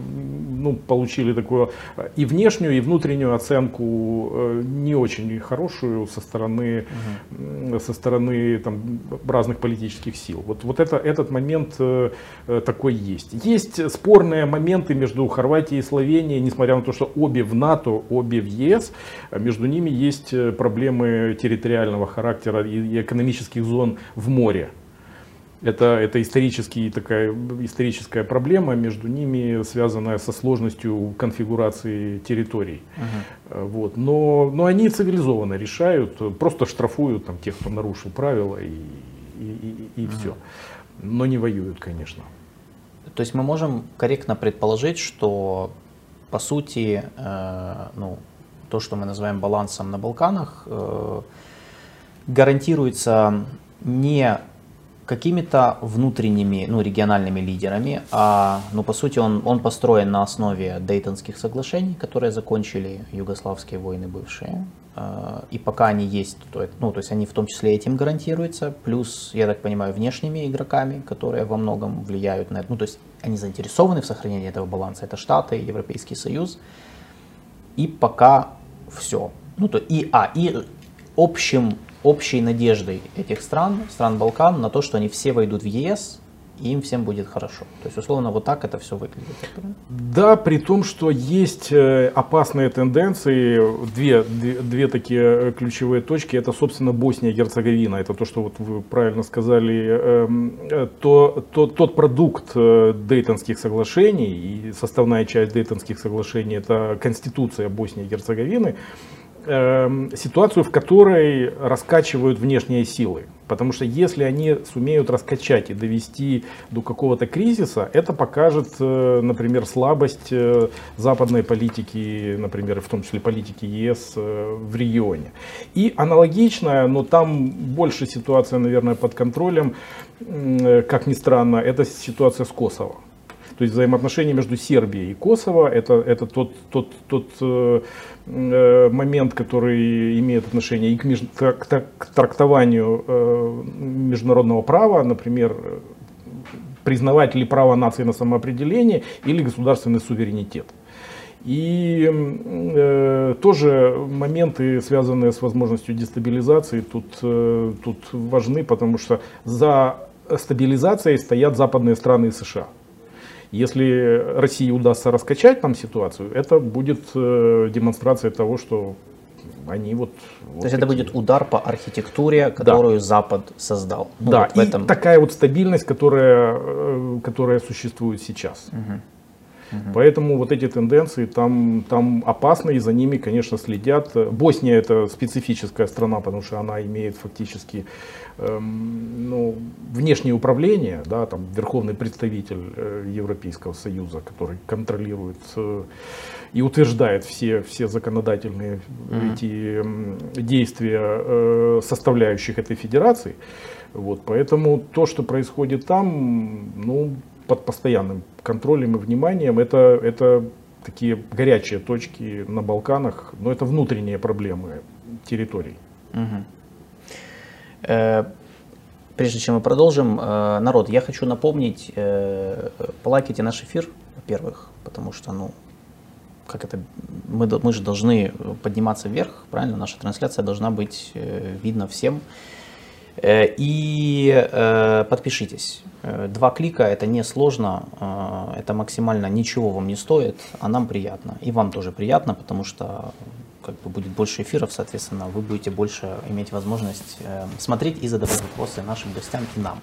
ну, получили такую и внешнюю, и внутреннюю оценку э, не очень хорошую со стороны, угу. со стороны там, разных политических сил. Вот, вот это, этот момент э, такой есть. Есть спорные моменты между Хорватией и Словенией, несмотря на то, что обе в НАТО, обе в ЕС, между ними есть проблемы территориального характера и экономических зон в море. Это, это исторический, такая историческая проблема между ними, связанная со сложностью конфигурации территорий. Uh-huh. Вот. Но, но они цивилизованно решают, просто штрафуют там, тех, кто нарушил правила и, и, и, и uh-huh. все. Но не воюют, конечно. То есть мы можем корректно предположить, что по сути, ну, то, что мы называем балансом на Балканах, гарантируется не какими-то внутренними, ну, региональными лидерами, а, ну, по сути, он, он построен на основе Дейтонских соглашений, которые закончили югославские войны бывшие. А, и пока они есть, то, ну, то есть они в том числе этим гарантируются, плюс, я так понимаю, внешними игроками, которые во многом влияют на это. Ну, то есть они заинтересованы в сохранении этого баланса. Это Штаты, Европейский Союз. И пока все. Ну, то и, а, и общим общей надеждой этих стран, стран Балкан, на то, что они все войдут в ЕС, и им всем будет хорошо. То есть, условно, вот так это все выглядит. Да, при том, что есть э, опасные тенденции, две, две, две такие э, ключевые точки, это, собственно, Босния и Герцеговина, это то, что вот вы правильно сказали, эм, э, то, то, тот продукт Дейтонских соглашений, и составная часть Дейтонских соглашений, это Конституция Боснии и Герцеговины, э, ситуацию, в которой раскачивают внешние силы. Потому что если они сумеют раскачать и довести до какого-то кризиса, это покажет, э, например, слабость э, западной политики, например, в том числе политики ЕС э, в регионе. И аналогичная, но там больше ситуация, наверное, под контролем, как ни странно, это ситуация с Косово. То есть взаимоотношения между Сербией и Косово это, это тот, тот, тот э, э, момент, который имеет отношение и к, меж, к, к трактованию э, международного права, например, признавать ли право нации на самоопределение или государственный суверенитет. И э, тоже моменты, связанные с возможностью дестабилизации, тут, э, тут важны, потому что за стабилизацией стоят западные страны и США. Если России удастся раскачать там ситуацию, это будет э, демонстрация того, что они вот... То есть это будет удар по архитектуре, которую да. Запад создал. Ну, да, вот и этом... такая вот стабильность, которая, э, которая существует сейчас. Угу. Угу. Поэтому вот эти тенденции там, там опасны, и за ними, конечно, следят. Босния это специфическая страна, потому что она имеет фактически ну, внешнее управление, да, там верховный представитель э, Европейского Союза, который контролирует э, и утверждает все, все законодательные mm эти э, действия э, составляющих этой федерации. Вот, поэтому то, что происходит там, ну, под постоянным контролем и вниманием. Это, это такие горячие точки на Балканах, но это внутренние проблемы территорий. Угу. Прежде чем мы продолжим, э, народ, я хочу напомнить, э, полайкайте наш эфир, во-первых, потому что, ну, как это, мы, мы же должны подниматься вверх, правильно? Наша трансляция должна быть видна всем. Э, и э, подпишитесь. Э, два клика это не сложно, это максимально ничего вам не стоит, а нам приятно. И вам тоже приятно, потому что как бы будет больше эфиров, соответственно, вы будете больше иметь возможность смотреть и задавать вопросы нашим гостям и нам.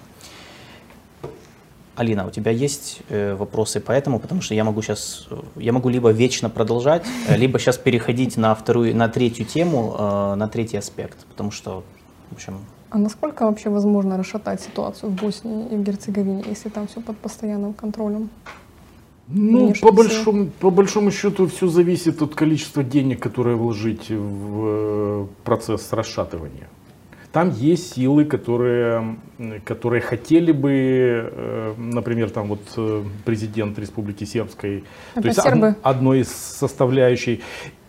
Алина, у тебя есть вопросы по этому, потому что я могу сейчас, я могу либо вечно продолжать, либо сейчас переходить на вторую, на третью тему, на третий аспект, потому что, в общем, а насколько вообще возможно расшатать ситуацию в Боснии и в Герцеговине, если там все под постоянным контролем? Ну, по большому, по большому счету все зависит от количества денег, которые вложить в э, процесс расшатывания. Там есть силы, которые, которые хотели бы, э, например, там вот э, президент Республики Сербской, Это то есть сербы? одной из составляющей.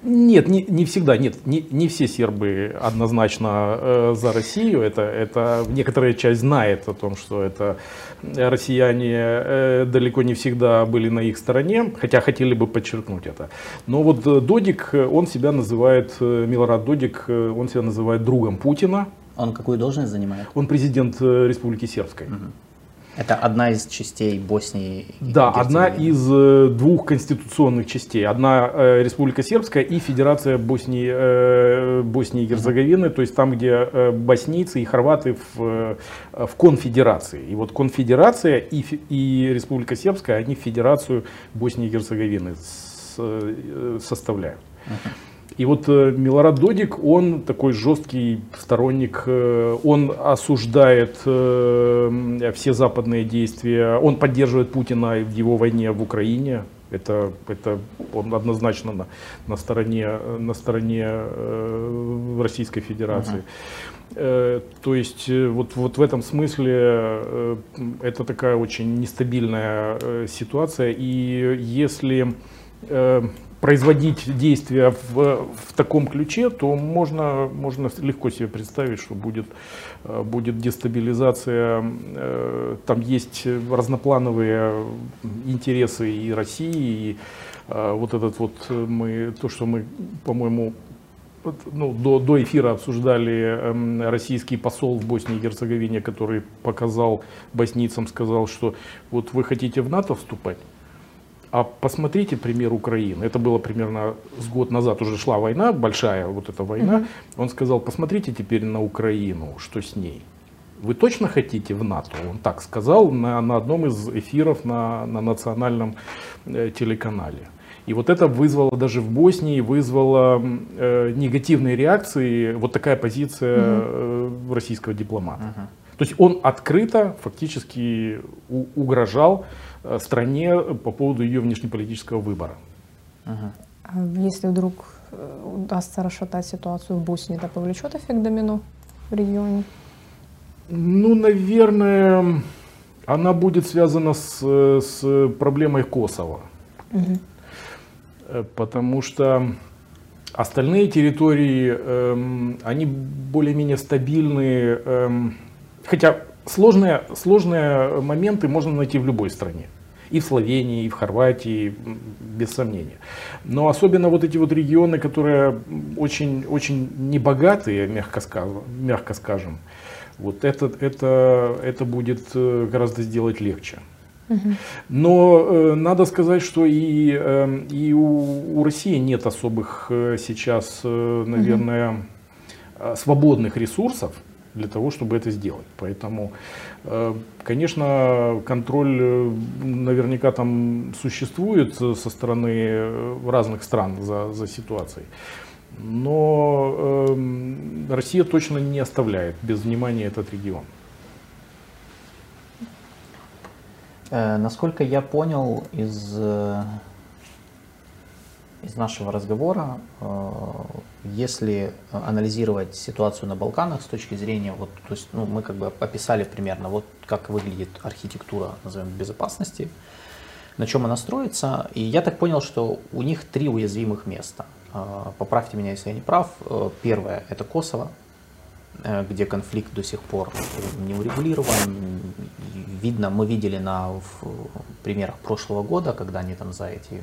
Нет, не, не всегда, нет, не, не все сербы однозначно э, за Россию. Это, это некоторая часть знает о том, что это россияне э, далеко не всегда были на их стороне, хотя хотели бы подчеркнуть это. Но вот Додик, он себя называет, Милорад Додик, он себя называет другом Путина. Он какую должность занимает? Он президент э, Республики Сербской. Угу. Это одна из частей Боснии. Да, одна из э, двух конституционных частей. Одна э, Республика Сербская и Федерация Боснии, э, Боснии и Герцеговины, то есть там, где э, боснийцы и хорваты в, э, в конфедерации. И вот конфедерация и, и Республика Сербская, они Федерацию Боснии и Герцеговины с, э, составляют. Uh-huh. И вот э, Милорад Додик, он такой жесткий сторонник, э, он осуждает э, все западные действия, он поддерживает Путина в его войне в Украине. Это, это он однозначно на, на стороне, на стороне э, Российской Федерации. Uh-huh. То есть вот, вот в этом смысле это такая очень нестабильная ситуация. И если производить действия в, в таком ключе, то можно, можно легко себе представить, что будет, э, будет дестабилизация. Э, там есть разноплановые интересы и России, и э, вот этот вот мы, то, что мы, по-моему, ну, до, до эфира обсуждали э, российский посол в Боснии и Герцеговине, который показал боснийцам, сказал, что вот вы хотите в НАТО вступать, а посмотрите пример Украины. Это было примерно с год назад уже шла война, большая вот эта война. Угу. Он сказал, посмотрите теперь на Украину, что с ней. Вы точно хотите в НАТО? Он так сказал на, на одном из эфиров на, на национальном э, телеканале. И вот это вызвало даже в Боснии, вызвало э, негативные реакции, вот такая позиция э, российского дипломата. Угу. То есть он открыто фактически у, угрожал Э, стране по поводу ее внешнеполитического выбора. Угу. Если вдруг э, удастся расшатать ситуацию в Боснии, это повлечет эффект домино в регионе? Ну, наверное, она будет связана с, с проблемой Косово. Угу. Потому что остальные территории, эм, они более-менее стабильные. Эм, хотя сложные, сложные моменты можно найти в любой стране. И в Словении, и в Хорватии, без сомнения. Но особенно вот эти вот регионы, которые очень, очень небогатые, мягко скажем, мягко скажем вот это, это, это будет э, гораздо сделать легче. Но э, надо сказать, что и, э, и у, у России нет особых э, сейчас, э, наверное, угу. свободных ресурсов для того, чтобы это сделать. Поэтому, э, конечно, контроль э, наверняка там существует со стороны э, разных стран за, за ситуацией. Но э, Россия точно не оставляет без внимания этот регион. Насколько я понял из из нашего разговора, э, если анализировать ситуацию на Балканах с точки зрения, вот, то есть, ну, мы как бы описали примерно, вот как выглядит архитектура, назовем, безопасности, на чем она строится. И я так понял, что у них три уязвимых места. Э, поправьте меня, если я не прав. Э, первое – это Косово, где конфликт до сих пор не урегулирован. Видно, мы видели на в примерах прошлого года, когда они там за эти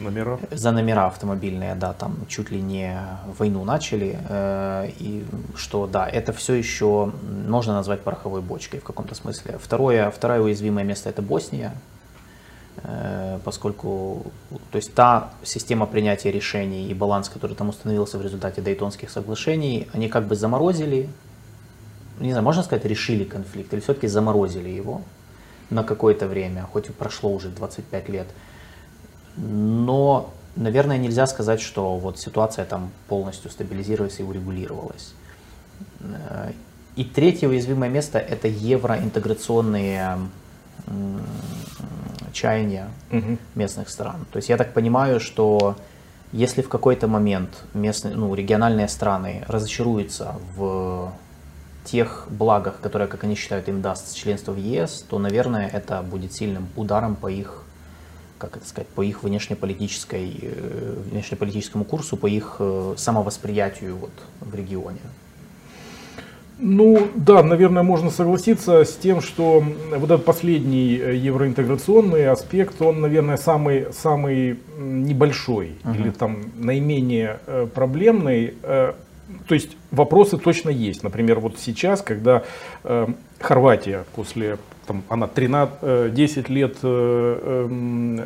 Номера? За номера автомобильные, да, там чуть ли не войну начали. Э, и что, да, это все еще можно назвать пороховой бочкой в каком-то смысле. Второе, второе уязвимое место это Босния, э, поскольку то есть та система принятия решений и баланс, который там установился в результате Дейтонских соглашений, они как бы заморозили, не знаю, можно сказать, решили конфликт, или все-таки заморозили его на какое-то время, хоть и прошло уже 25 лет. Но, наверное, нельзя сказать, что вот ситуация там полностью стабилизировалась и урегулировалась. Э, и третье уязвимое место – это евроинтеграционные чаяния угу. местных стран. То есть я так понимаю, что если в какой-то момент местные, ну, региональные страны разочаруются в тех благах, которые, как они считают, им даст членство в ЕС, то, наверное, это будет сильным ударом по их как это сказать, по их внешнеполитической, э, внешнеполитическому курсу, по их э, самовосприятию вот в регионе? Ну да, наверное, можно согласиться с тем, что вот этот последний э, евроинтеграционный аспект, он, наверное, самый, самый небольшой uh-huh. или там наименее проблемный. То есть вопросы точно есть. Например, вот сейчас, когда Хорватия после там, она 13, 10 э, лет э, эм,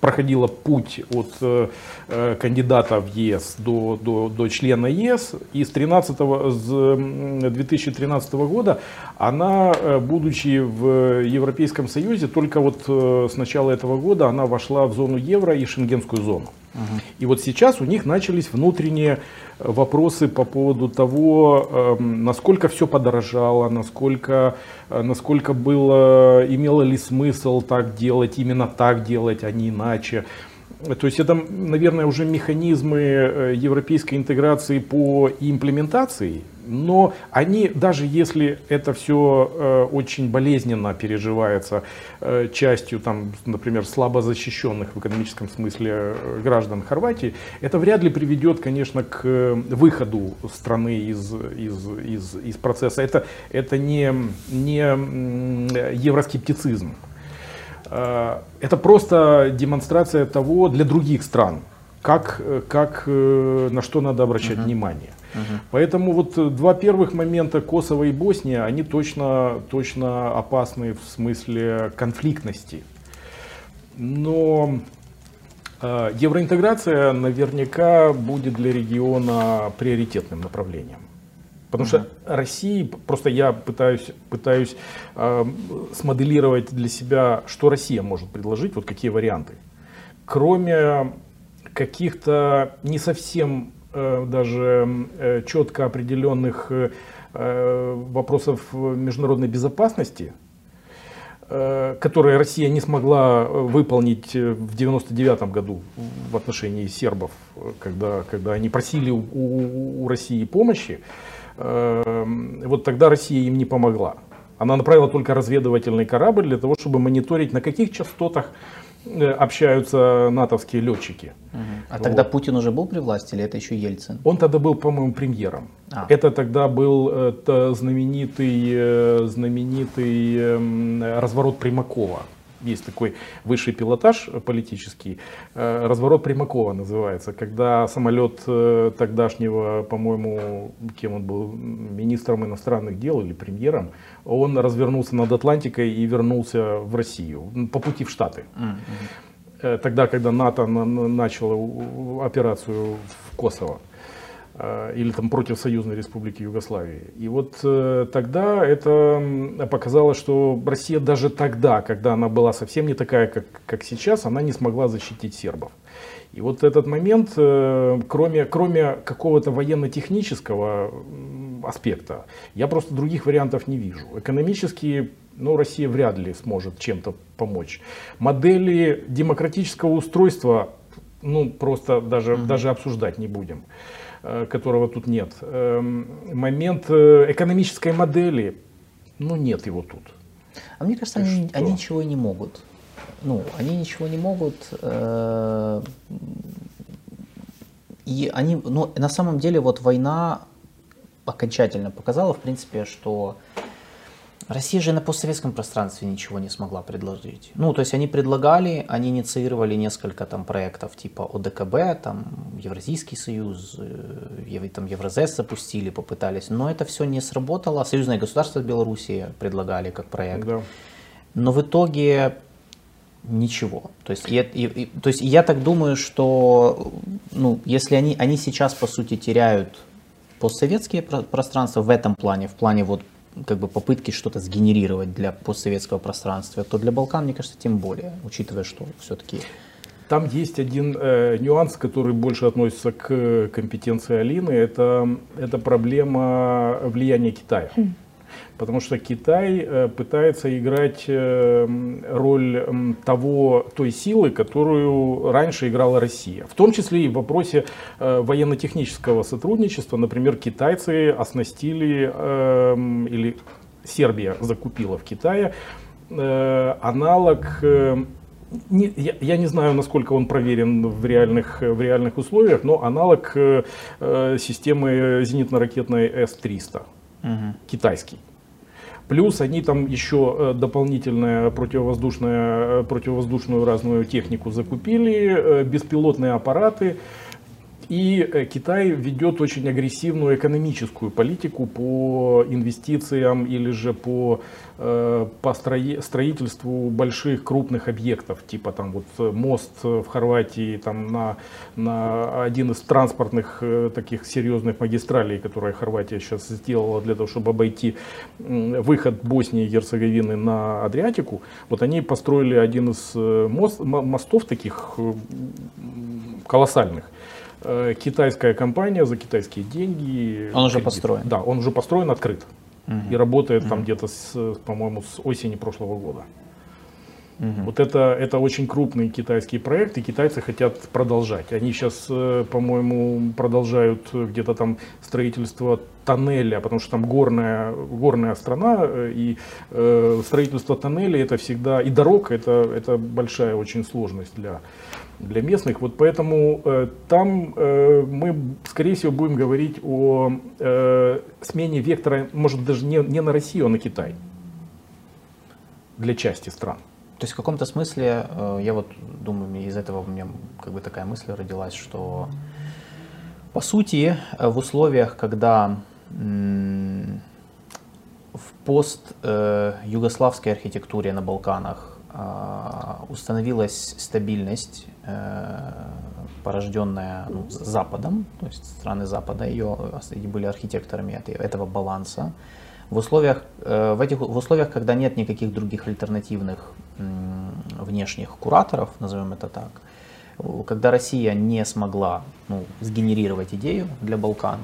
проходила путь от э, кандидата в ЕС до, до, до члена ЕС, и с, 13, с 2013 года она, будучи в Европейском Союзе, только вот с начала этого года она вошла в зону евро и шенгенскую зону. И вот сейчас у них начались внутренние вопросы по поводу того, эм, насколько все подорожало, насколько, э, насколько было, имело ли смысл так делать, именно так делать, а не иначе. То есть это, наверное, уже механизмы э, европейской интеграции по имплементации, но они, даже если это все э, очень болезненно переживается э, частью, там, например, слабо защищенных в экономическом смысле граждан Хорватии, это вряд ли приведет, конечно, к выходу страны из, из, из, из процесса. Это, это не, не евроскептицизм. Э, это просто демонстрация того для других стран, как, как, э, на что надо обращать uh-huh. внимание. Uh-huh. Поэтому вот два первых момента Косово и Босния, они точно, точно опасны в смысле конфликтности. Но э, евроинтеграция наверняка будет для региона приоритетным направлением. Потому что России, просто я пытаюсь, пытаюсь э, смоделировать для себя, что Россия может предложить, вот какие варианты. Кроме каких-то не совсем э, даже э, четко определенных э, вопросов международной безопасности, э, которые Россия не смогла выполнить в 99 году в отношении сербов, когда, когда они просили у, у, России помощи, Эм, вот тогда Россия им не помогла. Она направила только разведывательный корабль для того, чтобы мониторить, на каких частотах э, общаются натовские летчики. Угу. А вот. тогда Путин уже был при власти или это еще Ельцин? Он тогда был, по-моему, премьером. А. Это тогда был это знаменитый, э, знаменитый эм, разворот Примакова есть такой высший пилотаж политический, э, разворот Примакова называется, когда самолет э, тогдашнего, по-моему, кем он был, министром иностранных дел или премьером, он развернулся над Атлантикой и вернулся в Россию по пути в Штаты. Mm-hmm. Тогда, когда НАТО начало операцию в Косово. Э, или там против Союзной Республики Югославии. И вот э, тогда это показало, что Россия даже тогда, когда она была совсем не такая, как, как сейчас, она не смогла защитить сербов. И вот этот момент, э, кроме, кроме какого-то военно-технического аспекта, я просто других вариантов не вижу. Экономически ну, Россия вряд ли сможет чем-то помочь. Модели демократического устройства, ну, просто даже, угу. даже обсуждать не будем. Э, которого тут нет. Эм, момент э, экономической модели, ну нет его тут. А мне кажется, они, они ничего не могут. Ну, они ничего не могут. Э, и они, ну, на самом деле, вот война окончательно показала, в принципе, что Россия же на постсоветском пространстве ничего не смогла предложить. Ну, то есть они предлагали, они инициировали несколько там проектов типа ОДКБ, там Евразийский союз, э, там Евразес запустили, попытались, но это все не сработало. Союзное государство Беларуси предлагали как проект. Да. Но в итоге ничего. То есть, я, и, и, то есть я так думаю, что ну, если они, они сейчас по сути теряют постсоветские пространства в этом плане, в плане вот как бы попытки что-то сгенерировать для постсоветского пространства, то для Балкан, мне кажется, тем более, учитывая, что все-таки... Там есть один э, нюанс, который больше относится к компетенции Алины, это, это проблема влияния Китая. Mm. Потому что Китай э, пытается играть э, роль того, той силы, которую раньше играла Россия. В том числе и в вопросе э, военно-технического сотрудничества. Например, китайцы оснастили или Сербия закупила в Китае аналог не, я, я не знаю, насколько он проверен в реальных, в реальных условиях, но аналог э, системы зенитно-ракетной С-300, угу. китайский. Плюс они там еще э, дополнительную противовоздушную, э, противовоздушную разную технику закупили, э, беспилотные аппараты. И Китай ведет очень агрессивную экономическую политику по инвестициям или же по Э, по строительству больших крупных объектов, типа там вот э, мост в Хорватии там на, на один из транспортных э, таких серьезных магистралей, которые Хорватия сейчас сделала для того, чтобы обойти выход Боснии и Герцеговины на Адриатику. Вот они построили один из мост, мостов таких колоссальных. Э, китайская компания за китайские деньги. Он уже построен? Да, он уже построен, открыт. Угу. И работает угу. там где-то, по-моему, с осени прошлого года. Угу. Вот это, это очень крупный китайский проект, и китайцы хотят продолжать. Они сейчас, э, по-моему, продолжают где-то там строительство тоннеля, потому что там горная, горная страна, э, и э, строительство тоннеля это всегда, и дорог это, это большая очень сложность для, для местных. Вот поэтому э, там э, мы, скорее всего, будем говорить о э, смене вектора, может даже не, не на Россию, а на Китай для части стран. То есть в каком-то смысле, э, я вот думаю, из этого у меня как бы такая мысль родилась, что по сути в условиях, когда в пост э, югославской архитектуре на Балканах э, установилась стабильность, порожденная ну, Западом, то есть страны Запада ее были архитекторами этого баланса. В условиях, э, в, этих, в условиях, когда нет никаких других альтернативных внешних кураторов, назовем это так, когда Россия не смогла ну, сгенерировать идею для Балкан,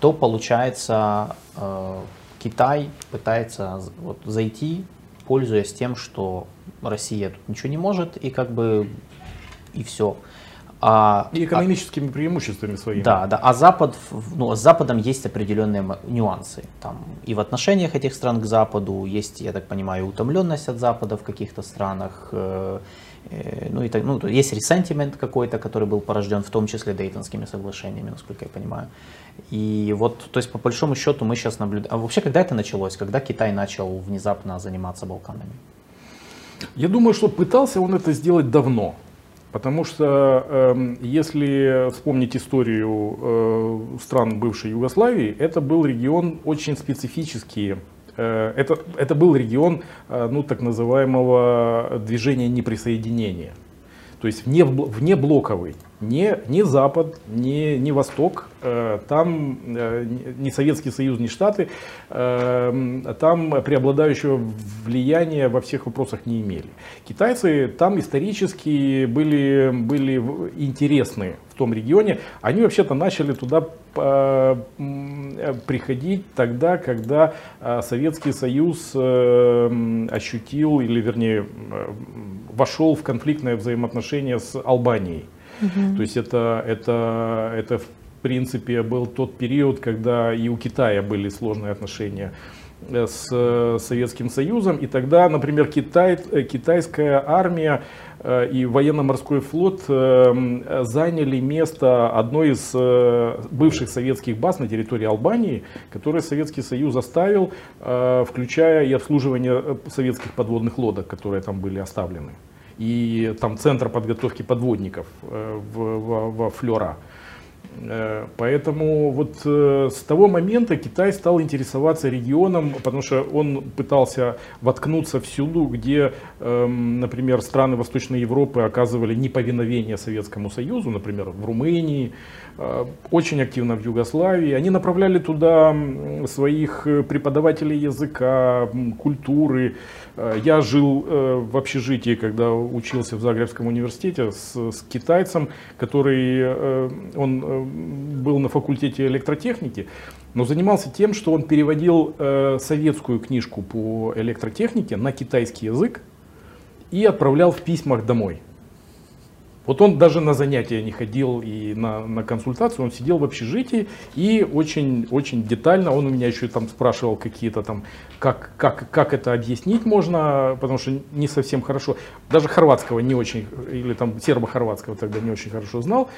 то получается э, Китай пытается вот, зайти, пользуясь тем, что Россия тут ничего не может, и как бы и все. А, и экономическими а, преимуществами своими. Да, да. А Запад, ну, с Западом есть определенные нюансы. Там и в отношениях этих стран к Западу есть, я так понимаю, утомленность от Запада в каких-то странах. Э, э, ну, и так, ну, есть ресентимент какой-то, который был порожден в том числе Дейтонскими соглашениями, насколько я понимаю. И вот, то есть по большому счету мы сейчас наблюдаем. А вообще, когда это началось? Когда Китай начал внезапно заниматься Балканами? Я думаю, что пытался он это сделать давно. Потому что э, если вспомнить историю э, стран бывшей Югославии, это был регион очень специфический. Э, это, это был регион э, ну, так называемого движения неприсоединения. То есть вне, внеблоковый не, ни Запад, ни, ни Восток, э, там э, ни Советский Союз, ни Штаты, э, там преобладающего влияния во всех вопросах не имели. Китайцы там исторически были, были интересны в том регионе. Они вообще-то начали туда приходить тогда, когда Советский Союз ощутил, или вернее, вошел в конфликтное взаимоотношение с Албанией. То есть это, это, это в принципе был тот период, когда и у Китая были сложные отношения э, с э, Советским Союзом. И тогда, например, Китай, э, китайская армия и военно-морской флот заняли место одной из бывших советских баз на территории Албании, которые Советский Союз оставил, включая и обслуживание советских подводных лодок, которые там были оставлены и там центр подготовки подводников э, в, в, во Флера. Э, поэтому вот э, с того момента Китай стал интересоваться регионом, потому что он пытался воткнуться всюду, где, эм, например, страны Восточной Европы оказывали неповиновение Советскому Союзу, например, в Румынии, очень активно в Югославии. Они направляли туда своих преподавателей языка, культуры, я жил э, в общежитии, когда учился в Загребском университете с, с китайцем, который э, он был на факультете электротехники, но занимался тем, что он переводил советскую книжку по электротехнике на китайский язык и отправлял в письмах домой. Вот он даже на занятия не ходил и на, на консультацию, он сидел в общежитии и очень, очень детально, он у меня еще там спрашивал какие-то там, как, как, как это объяснить можно, потому что не совсем хорошо, даже хорватского не очень, или там сербо-хорватского тогда не очень хорошо знал,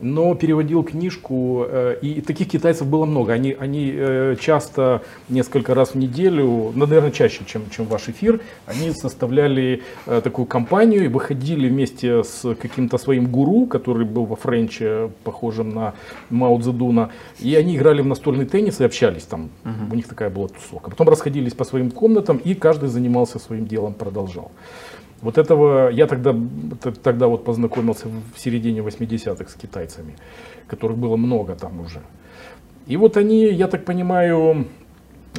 но переводил книжку, э, и таких китайцев было много. Они, они э, часто, несколько раз в неделю, ну, наверное, чаще, чем, чем ваш эфир, они составляли э, такую компанию и выходили вместе с каким-то своим гуру, который был во Френче, похожим на Мао Цзэдуна, и они играли в настольный теннис и общались там. Угу. У них такая была тусовка. Потом расходились по своим комнатам, и каждый занимался своим делом, продолжал. Вот этого я тогда, тогда вот познакомился в середине 80-х с китайцами, которых было много там уже. И вот они, я так понимаю,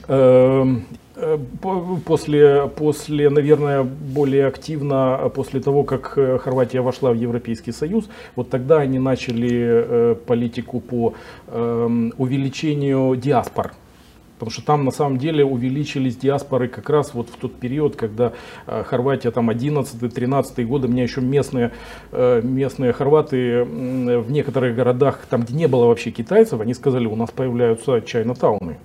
Эм, э, по- После, после, наверное, более активно, э, после того, как э, Хорватия вошла в Европейский Союз, вот тогда они начали э, политику по эм, увеличению диаспор. Потому что там на самом деле увеличились диаспоры как раз вот в тот период, когда э, Хорватия там 11-13 годы, меня еще местные, э, местные хорваты в некоторых городах, там где не было вообще китайцев, они сказали, у нас появляются чайно-тауны,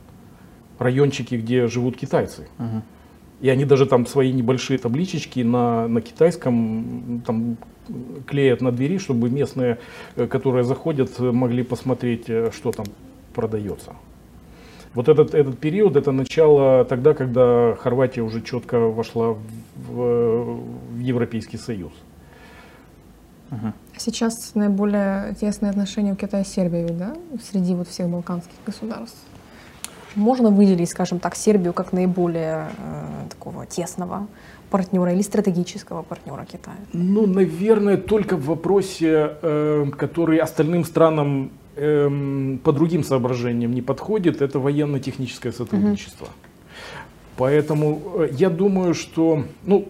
райончики, где живут китайцы. Мгм. И они даже там свои небольшие табличечки на, на китайском там клеят на двери, чтобы местные, э, которые заходят, могли посмотреть, что там продается. Вот этот, этот период, это начало тогда, когда Хорватия уже четко вошла в, в- в Европейский Союз. Сейчас наиболее тесные отношения у Китая с Сербией, да? Среди вот всех балканских государств. Можно выделить, скажем так, Сербию как наиболее э, такого тесного партнера или стратегического партнера Китая? Ну, наверное, только в вопросе, э, который остальным странам эм, по другим соображениям не подходит, это военно-техническое сотрудничество. Поэтому э, я думаю, что, ну,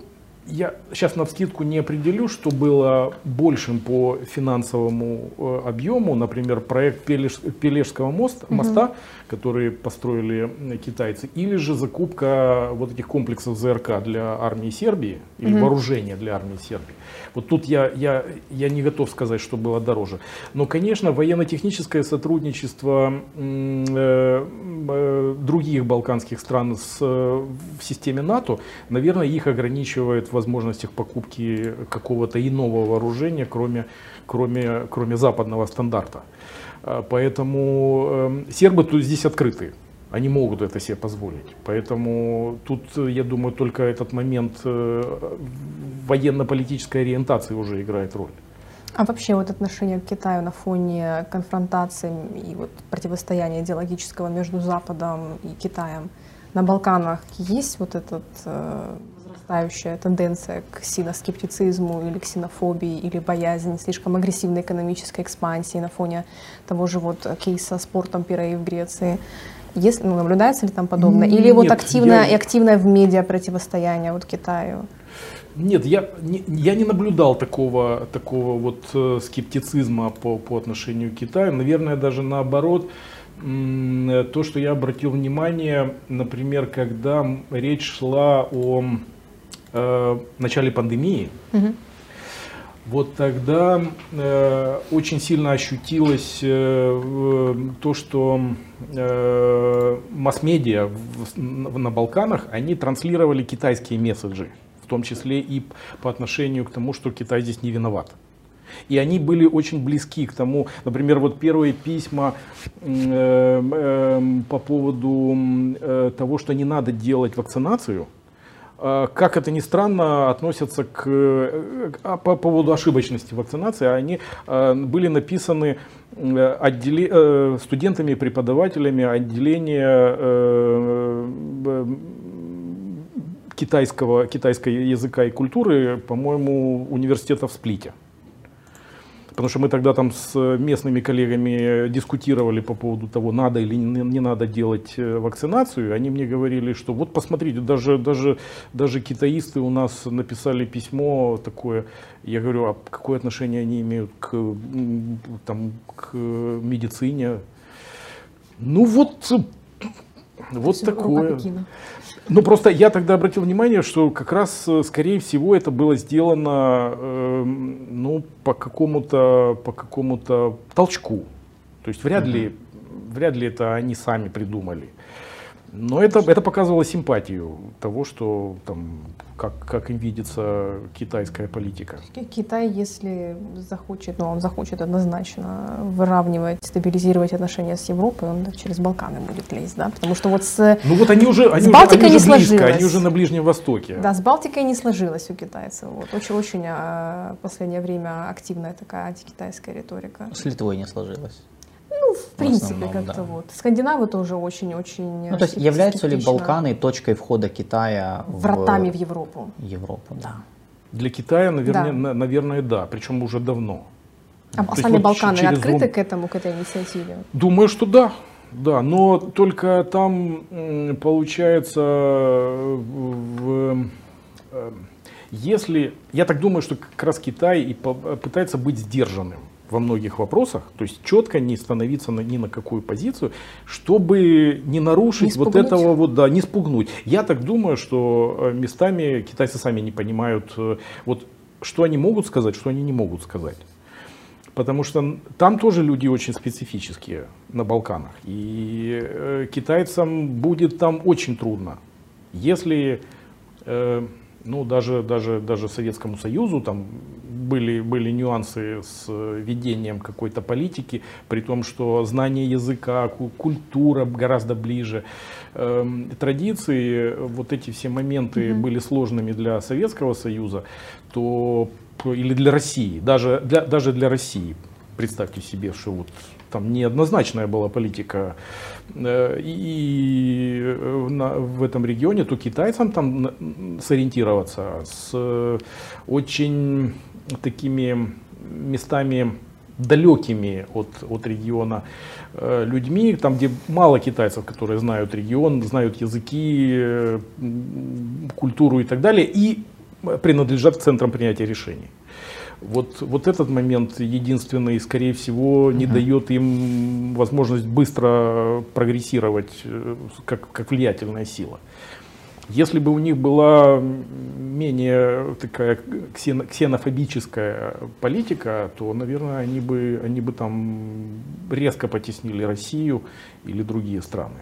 я сейчас на вскидку не определю, что было большим по финансовому э, объему, например, проект Пележ- Пележского моста, моста, который построили э, китайцы, или же закупка вот этих комплексов ЗРК для армии Сербии, или вооружения для армии Сербии. Вот тут я, я, я не готов сказать, что было дороже. Но, конечно, военно-техническое сотрудничество э, э, других балканских стран с, э, в системе НАТО, наверное, их ограничивает в возможностях покупки какого-то иного вооружения, кроме, кроме, кроме западного стандарта. А, Поэтому э, сербы тут здесь открыты. Они могут это себе позволить. Поэтому тут, э, я думаю, только этот момент э, военно-политической ориентации уже играет роль. А вообще вот отношение к Китаю на фоне конфронтации и вот противостояния идеологического между Западом и Китаем на Балканах есть вот эта возрастающая тенденция к синоскептицизму или ксенофобии или боязнь слишком агрессивной экономической экспансии на фоне того же вот кейса с портом Пирей в Греции? Есть, ну, наблюдается ли там подобное? Или вот Нет, активное я- и активное в медиа противостояние вот Китаю? Нет, я не, я не наблюдал такого, такого вот э, скептицизма по, по отношению к Китаю. Наверное, даже наоборот, э, то, что я обратил внимание, например, когда речь шла о э, начале пандемии, Мгм. вот тогда э, очень сильно ощутилось э, в- то, что э, масс-медиа в- в- на Балканах, они транслировали китайские месседжи, в том числе и по отношению к тому, что Китай здесь не виноват. И они были очень близки к тому, например, вот первые письма э, эм, по поводу э, того, что не надо делать вакцинацию, э, как это ни странно, относятся к, э, по поводу ошибочности вакцинации. Они э, были написаны э, отделе- э, студентами и преподавателями отделения э, китайского, китайского языка и культуры, по-моему, университета в Сплите. Потому что мы тогда там с местными коллегами дискутировали по поводу того, надо или не, не надо делать э, вакцинацию. Они мне говорили, что вот посмотрите, даже, даже, даже китаисты у нас написали письмо такое. Я говорю, а какое отношение они имеют к, там, к медицине? Ну вот, вот Всё рука такое. Ну просто я тогда обратил внимание, что как раз, э, скорее всего, это было сделано, эм, ну, по какому-то, по какому-то толчку. То есть вряд ли, вряд ли это они сами придумали. Но это, это показывало симпатию того, что там, как, как им видится китайская политика. Ки- Китай, если захочет, ну он захочет однозначно выравнивать, стабилизировать отношения с Европой, он через Балканы будет лезть, да, потому что вот с, Ну вот они уже, они уже, Балтикой они не уже близко, сложилось. они уже на Ближнем Востоке. да, с Балтикой не сложилось у китайцев, вот, очень-очень а, в последнее время активная такая антикитайская риторика. С Литвой не сложилось. Ну, в принципе, как-то да. вот. Скандинавы тоже очень-очень Ну, то есть являются ли. Балканы точкой входа Китая вратами в Европу? Европу? Да. Для Китая, наверное, Да. на- наверное, да, причем уже давно. А То есть сами вот Балканы через открыты к этому, к этой инициативе? Думаю, что да. Да, но только там получается, в, э, если, я так думаю, что как раз Китай и пытается быть сдержанным во многих вопросах, то есть четко не становиться на, ни на какую позицию, чтобы не нарушить не вот этого вот, да, не спугнуть. Я так думаю, что э, местами китайцы сами не понимают, э, вот что они могут сказать, что они не могут сказать. Потому что там тоже люди очень специфические на Балканах. И э, китайцам будет там очень трудно. Если ну, даже, даже, даже Советскому Союзу там были, были нюансы с ведением какой-то политики, при том, что знание языка, культура гораздо ближе. Эм, традиции, вот эти все моменты mm-hmm. были сложными для Советского Союза, то или для России, даже для, даже для России. Представьте себе, что вот там неоднозначная была политика э, и э, в этом регионе, то китайцам там сориентироваться с очень такими местами далекими от, от региона э, людьми, там где мало китайцев, которые знают регион, знают языки, культуру и так далее, и принадлежат к центрам принятия решений. Вот, вот этот момент единственный, скорее всего, не угу. дает им возможность быстро прогрессировать э, как, как влиятельная сила. Если бы у них была менее такая ксенофобическая политика, то, наверное, они бы, они бы там резко потеснили Россию или другие страны.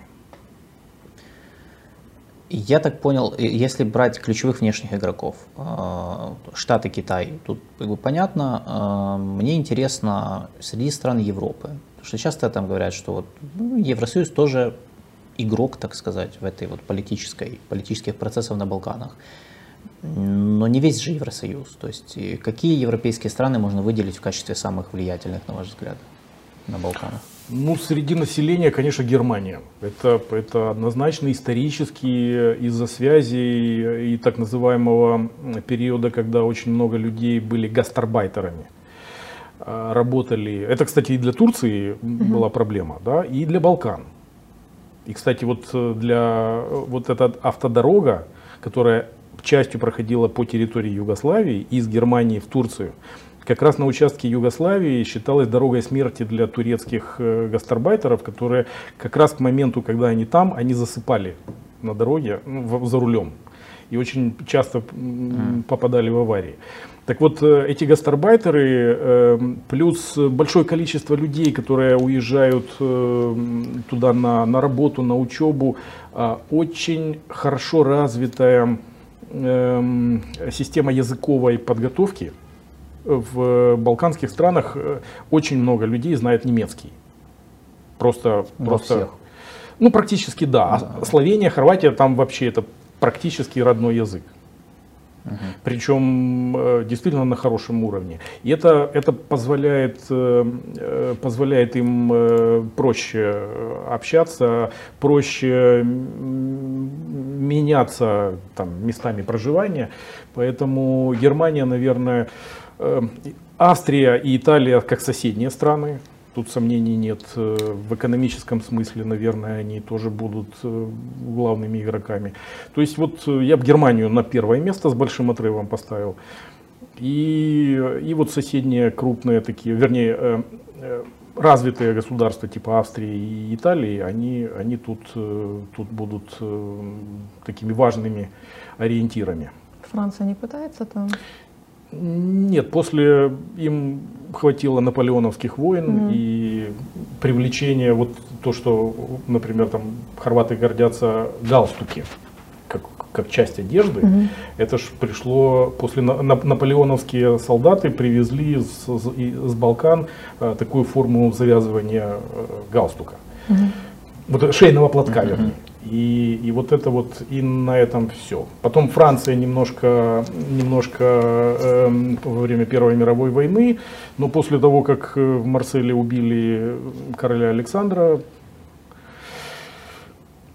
Я так понял, если брать ключевых внешних игроков, э, Штаты, Китай, тут как бы понятно. Э, мне интересно среди стран Европы, потому что часто там говорят, что вот ну, Евросоюз тоже игрок, так сказать, в этой вот политической, политических процессах на Балканах. Но не весь же Евросоюз. То есть какие европейские страны можно выделить в качестве самых влиятельных, на ваш взгляд, на Балканах? Ну, среди населения, конечно, Германия. Это, это однозначно исторически из-за связи и так называемого периода, когда очень много людей были гастарбайтерами а, работали. Это, кстати, и для Турции угу. была проблема, да, и для Балкан. И, кстати, вот для вот эта автодорога, которая частью проходила по территории Югославии из Германии в Турцию, как раз на участке Югославии считалась дорогой смерти для турецких э, гастарбайтеров, которые как раз к моменту, когда они там, они засыпали на дороге ну, за рулем. И очень часто попадали в аварии. Так вот, э, эти гастарбайтеры, э, плюс большое количество людей, которые уезжают туда на, на работу, на учебу, очень хорошо развитая эм, система языковой подготовки – в балканских странах э, очень много людей знает немецкий. Просто, Во просто, всех. ну практически да. да. А Словения, Хорватия там вообще это практически родной язык. Угу. Причем э, действительно на хорошем уровне. И это, это позволяет, э, позволяет им проще общаться, проще меняться там, местами проживания. Поэтому Германия, наверное, Австрия и Италия как соседние страны, тут сомнений нет. Э, в экономическом смысле, наверное, они тоже будут э, главными игроками. То есть вот э, я бы Германию на первое место с большим отрывом поставил. И, и вот соседние крупные такие, вернее, развитые государства типа Австрии и Италии, они, они тут, тут будут такими важными ориентирами. Франция не пытается там? Нет, после им хватило наполеоновских войн mm и привлечения, вот то, что, например, там хорваты гордятся галстуки, как, как часть одежды, mm это ж пришло после на, наполеоновские солдаты привезли с, с, с Балкан а, такую форму завязывания а, галстука. mm Вот шейного платка, mm вернее. И, и вот это вот, и на этом все. Потом Франция немножко, немножко э, во время Первой мировой войны, но после того, как э, в Марселе убили короля Александра,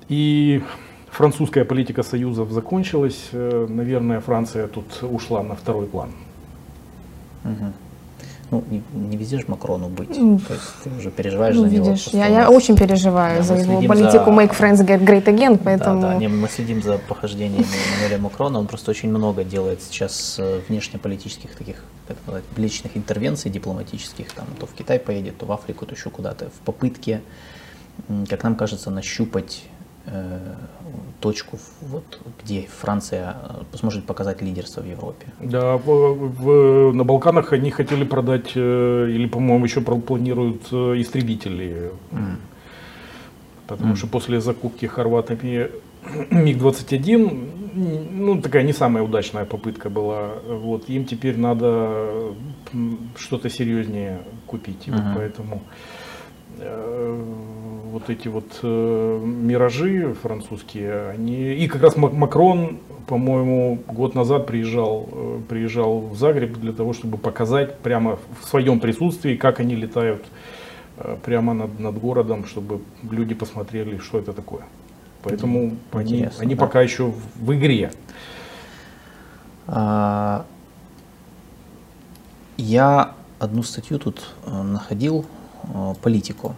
и французская политика союзов закончилась, э, наверное, Франция тут ушла на второй план. Угу. Ну, не, не везде же Макрону быть. То есть ты уже переживаешь ну, за него. видишь, я, я очень переживаю Да, за его политику за- Make Friends Get Great Again, поэтому... Да, да, не, мы следим за похождениями Эммануэля Макрона. Он просто очень много делает сейчас э, внешнеполитических таких, как сказать, личных интервенций дипломатических. Там, то в Китай поедет, то в Африку, то еще куда-то. В попытке, как нам кажется, нащупать точку, в- вот, где Франция э, сможет показать лидерство в Европе. Да, в- в- на Балканах они хотели продать, э, или, по-моему, еще планируют э, истребители. Потому что после закупки хорватами *clears throat* МиГ-21, ну, такая не самая удачная попытка была. Вот, им теперь надо что-то серьезнее купить. Мгм. поэтому э, вот эти вот э, миражи французские, они и как раз Мак- Макрон, по-моему, год назад приезжал, э, приезжал в Загреб для того, чтобы показать прямо в своем присутствии, как они летают э, прямо над, над городом, чтобы люди посмотрели, что это такое. Поэтому они, Интересно, они да. пока еще в, в игре. А, Я одну статью тут э, находил, э, политику.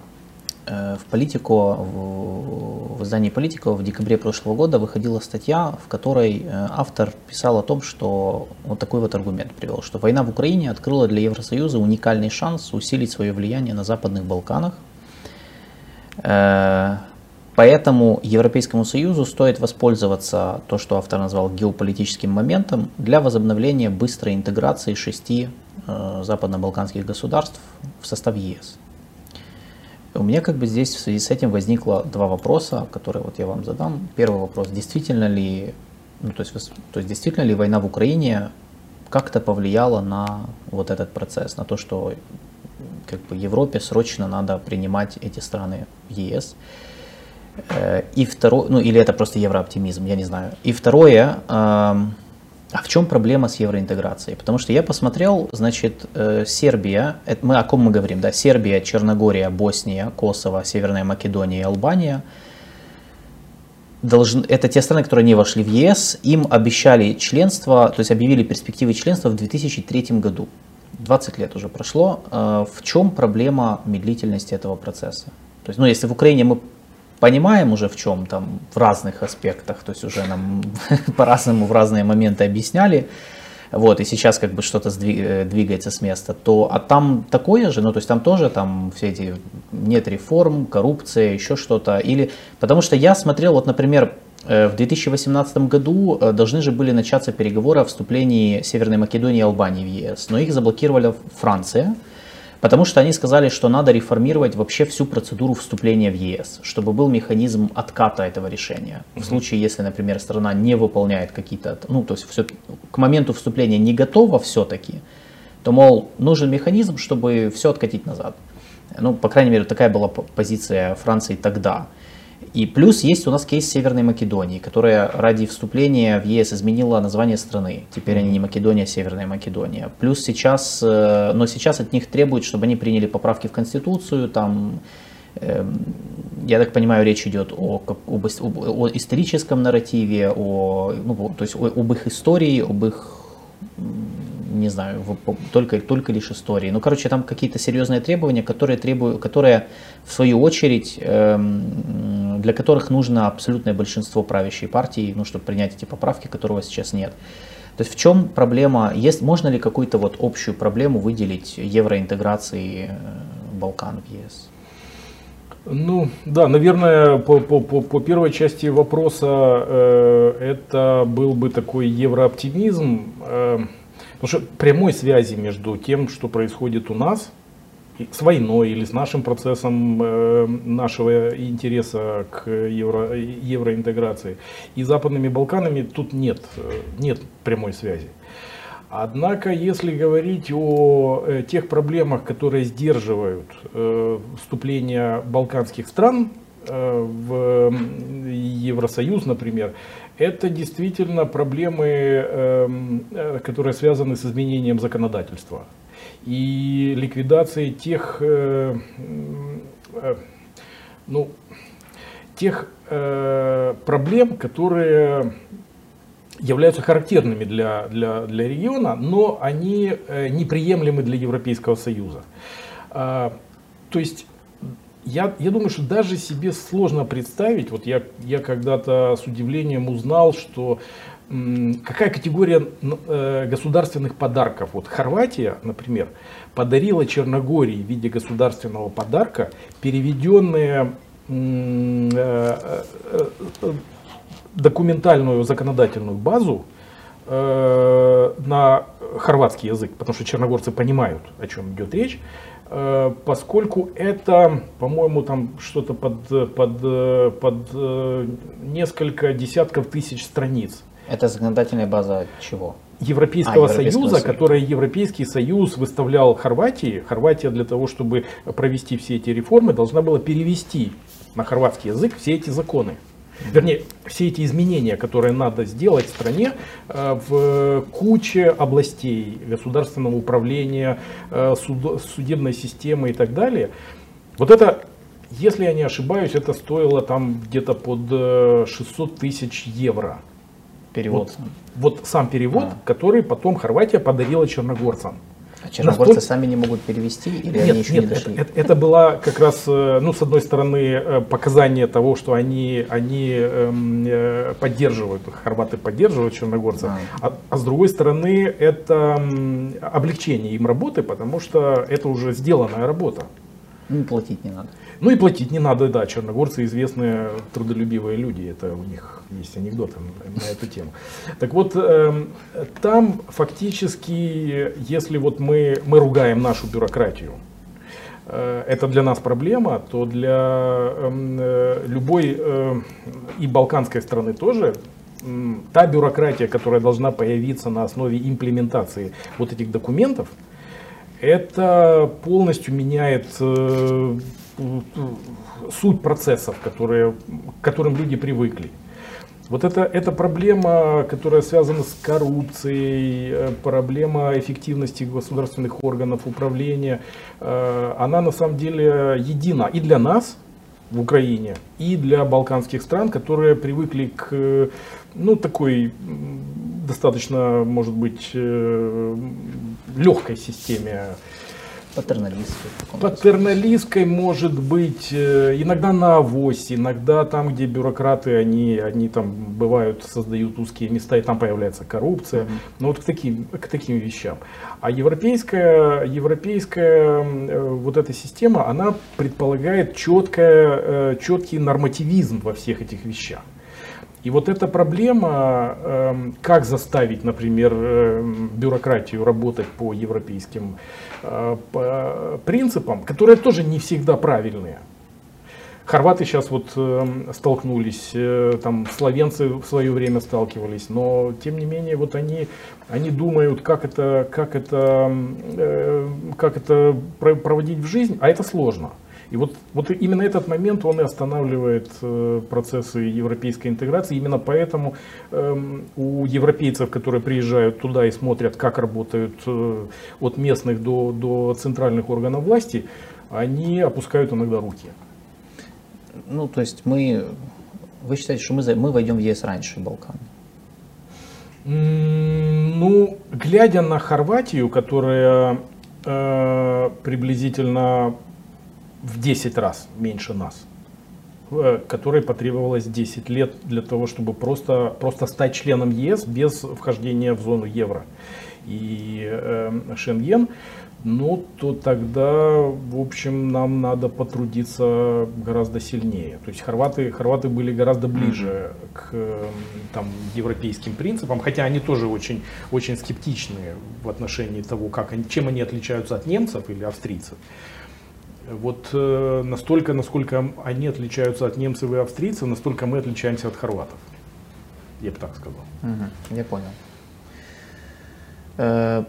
Э, В политику, в, в издании политику в декабре прошлого года выходила статья, в которой э, автор писал о том, что вот такой вот аргумент привел, что война в Украине открыла для Евросоюза уникальный шанс усилить свое влияние на Западных Балканах. Э, Поэтому Европейскому Союзу стоит воспользоваться то, что автор назвал геополитическим моментом, для возобновления быстрой интеграции шести э, западно-балканских государств в состав ЕС. У меня как бы здесь в связи с этим возникло два вопроса, которые вот я вам задам. Первый вопрос, действительно ли, ну, то, есть, то есть действительно ли война в Украине как-то повлияла на вот этот процесс, на то, что как бы Европе срочно надо принимать эти страны в ЕС. Э, И второе, ну или это просто еврооптимизм, я не знаю. И второе, эм, а в чем проблема с евроинтеграцией? Потому что я посмотрел, значит, э, Сербия, это мы о ком мы говорим, да, Сербия, Черногория, Босния, Косово, Северная Македония и Албания. Должны, это те страны, которые не вошли в ЕС, им обещали членство, то есть объявили перспективы членства в 2003 году. 20 лет уже прошло. Э, В чем проблема медлительности этого процесса? То есть, ну, если в Украине мы понимаем уже в чем там в разных аспектах, то есть уже нам *laughs* по-разному в разные моменты объясняли, вот, и сейчас как бы что-то э, двигается с места, то, а там такое же, ну, то есть там тоже там все эти, нет реформ, коррупция, еще что-то, или, потому что я смотрел, вот, например, э, в 2018 году э, должны же были начаться переговоры о вступлении Северной Македонии и Албании в ЕС, но их заблокировала Франция, Потому что они сказали, что надо реформировать вообще всю процедуру вступления в ЕС, чтобы был механизм отката этого решения. В случае, если, например, страна не выполняет какие-то, ну, то есть все, к моменту вступления не готова все-таки, то, мол, нужен механизм, чтобы все откатить назад. Ну, по крайней мере, такая была позиция Франции тогда. И плюс есть у нас кейс Северной Македонии, которая ради вступления в ЕС изменила название страны. Теперь они не Македония, а Северная Македония. Плюс сейчас, э, но сейчас от них требуют, чтобы они приняли поправки в Конституцию, там, эм, я так понимаю, речь идет о, об, о историческом нарративе, о, ну, то есть о- об их истории, об их не знаю, только, только лишь истории. Ну, короче, там какие-то серьезные требования, которые, требуют, которые в свою очередь, эм, для которых нужно абсолютное большинство правящей партии, ну, чтобы принять эти поправки, которого сейчас нет. То есть в чем проблема, есть, можно ли какую-то вот общую проблему выделить евроинтеграции э, Балкан в ЕС? Ну, да, наверное, по, по, по, по первой части вопроса э, это был бы такой еврооптимизм, э, потому что прямой связи между тем, что происходит у нас, с войной или с нашим процессом э, нашего интереса к евро, евроинтеграции и Западными Балканами тут нет, э, нет прямой связи. Однако, если говорить о э, тех проблемах, которые сдерживают э, вступление балканских стран э, в Евросоюз, например, это действительно проблемы, эм, э, которые связаны с изменением законодательства и ликвидацией тех, э, э, ну, тех проблем, которые являются характерными для, для, для региона, но они неприемлемы для Европейского Союза. А, то есть я, я думаю, что даже себе сложно представить, вот я, я когда-то с удивлением узнал, что какая категория э, государственных подарков. Вот Хорватия, например, подарила Черногории в виде государственного подарка переведенные э, э, документальную законодательную базу на хорватский язык, потому что черногорцы понимают, о чем идет речь, поскольку это, по-моему, там что-то под, под, под несколько десятков тысяч страниц. Это законодательная база чего? Европейского, а, Союза, Союза, которое Европейский Союз выставлял Хорватии. Хорватия для того, чтобы провести все эти реформы, должна была перевести на хорватский язык все эти законы. Вернее, все эти изменения, которые надо сделать в стране э, в куче областей государственного управления, э, судебной системы и так далее. Вот это, если я не ошибаюсь, это стоило там где-то под 600 э, тысяч евро. Перевод. Вот, вот сам перевод, а. который потом Хорватия подарила черногорцам. А черногорцы Настолько... сами не могут перевести или нет, они еще нет, не дошли? Это, это, это была как раз, э, ну, с одной стороны, э, показание того, что они, они эм, э, поддерживают, хорваты поддерживают черногорцев, а. А, а с другой стороны, это облегчение им работы, потому что это уже сделанная работа. Ну, платить не надо. Ну и платить не надо, да, черногорцы известные трудолюбивые люди, это у них есть анекдоты на эту тему. Так вот, э, там фактически, если вот мы, мы ругаем нашу бюрократию, э, это для нас проблема, то для эм, э, любой э, и балканской страны тоже та бюрократия, которая должна появиться на основе имплементации вот этих документов, это полностью меняет суть процессов, которые, к которым люди привыкли. Вот это, это проблема, которая связана с коррупцией, э, проблема эффективности государственных органов управления, э, она на самом деле едина и для нас в Украине, и для балканских стран, которые привыкли к ну, такой достаточно, может быть, э, легкой системе Патерналистской. Патерналистской может быть э, иногда на авось, иногда там, где бюрократы, они, они там бывают, создают узкие места, и там появляется коррупция. Mm-hmm. Ну вот к таким, к таким вещам. А европейская, европейская э, вот эта система, она предполагает четкое, э, четкий нормативизм во всех этих вещах. И вот эта проблема, эм, как заставить, например, бюрократию работать по европейским принципам, которые тоже не всегда правильные. Хорваты сейчас вот эм, столкнулись, э, там словенцы в свое время сталкивались, но тем не менее вот они, они думают, как это, как это, э, как это проводить в жизнь, а это сложно. И вот, вот именно этот момент он и останавливает э, процессы европейской интеграции. Именно поэтому э, у европейцев, которые приезжают туда и смотрят, как работают э, от местных до, до центральных органов власти, они опускают иногда руки. Ну, то есть мы, вы считаете, что мы, мы войдем в ЕС раньше Балкан? Ну, глядя на Хорватию, которая э, приблизительно в 10 раз меньше нас, э, которой потребовалось 10 лет для того, чтобы просто, просто стать членом ЕС без вхождения в зону евро и э, Шенген, ну, то тогда, в общем, нам надо потрудиться гораздо сильнее. То есть хорваты, хорваты были гораздо ближе к там, европейским принципам, хотя они тоже очень, очень скептичны в отношении того, как они, чем они отличаются от немцев или австрийцев. Вот э, настолько, насколько они отличаются от немцев и австрийцев, настолько мы отличаемся от хорватов. Я бы так сказал. Угу, я понял. Э,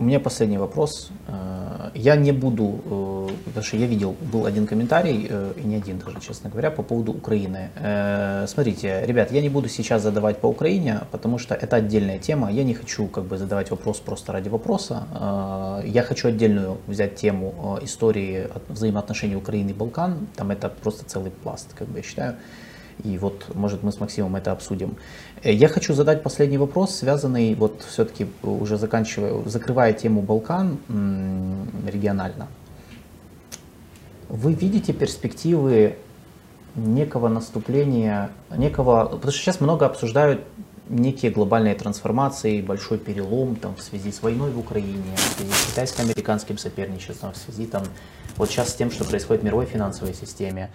у меня последний вопрос. Э, я не буду, э, потому что я видел, был один комментарий, э, и не один даже, честно говоря, по поводу Украины. Смотрите, ребят, я не буду сейчас задавать по Украине, потому что это отдельная тема. Я не хочу как бы задавать вопрос просто ради вопроса. Я хочу отдельную взять тему истории взаимоотношений Украины и Балкан. Там это просто целый пласт, как бы я считаю. И вот, может, мы с Максимом это обсудим. Э, я хочу задать последний вопрос, связанный, вот все-таки уже заканчивая, закрывая тему Балкан регионально. Вы видите перспективы некого наступления, некого, потому что сейчас много обсуждают некие глобальные трансформации, большой перелом там, в связи с войной в Украине, в связи с китайско-американским соперничеством, в связи там, вот сейчас с тем, что происходит в мировой финансовой системе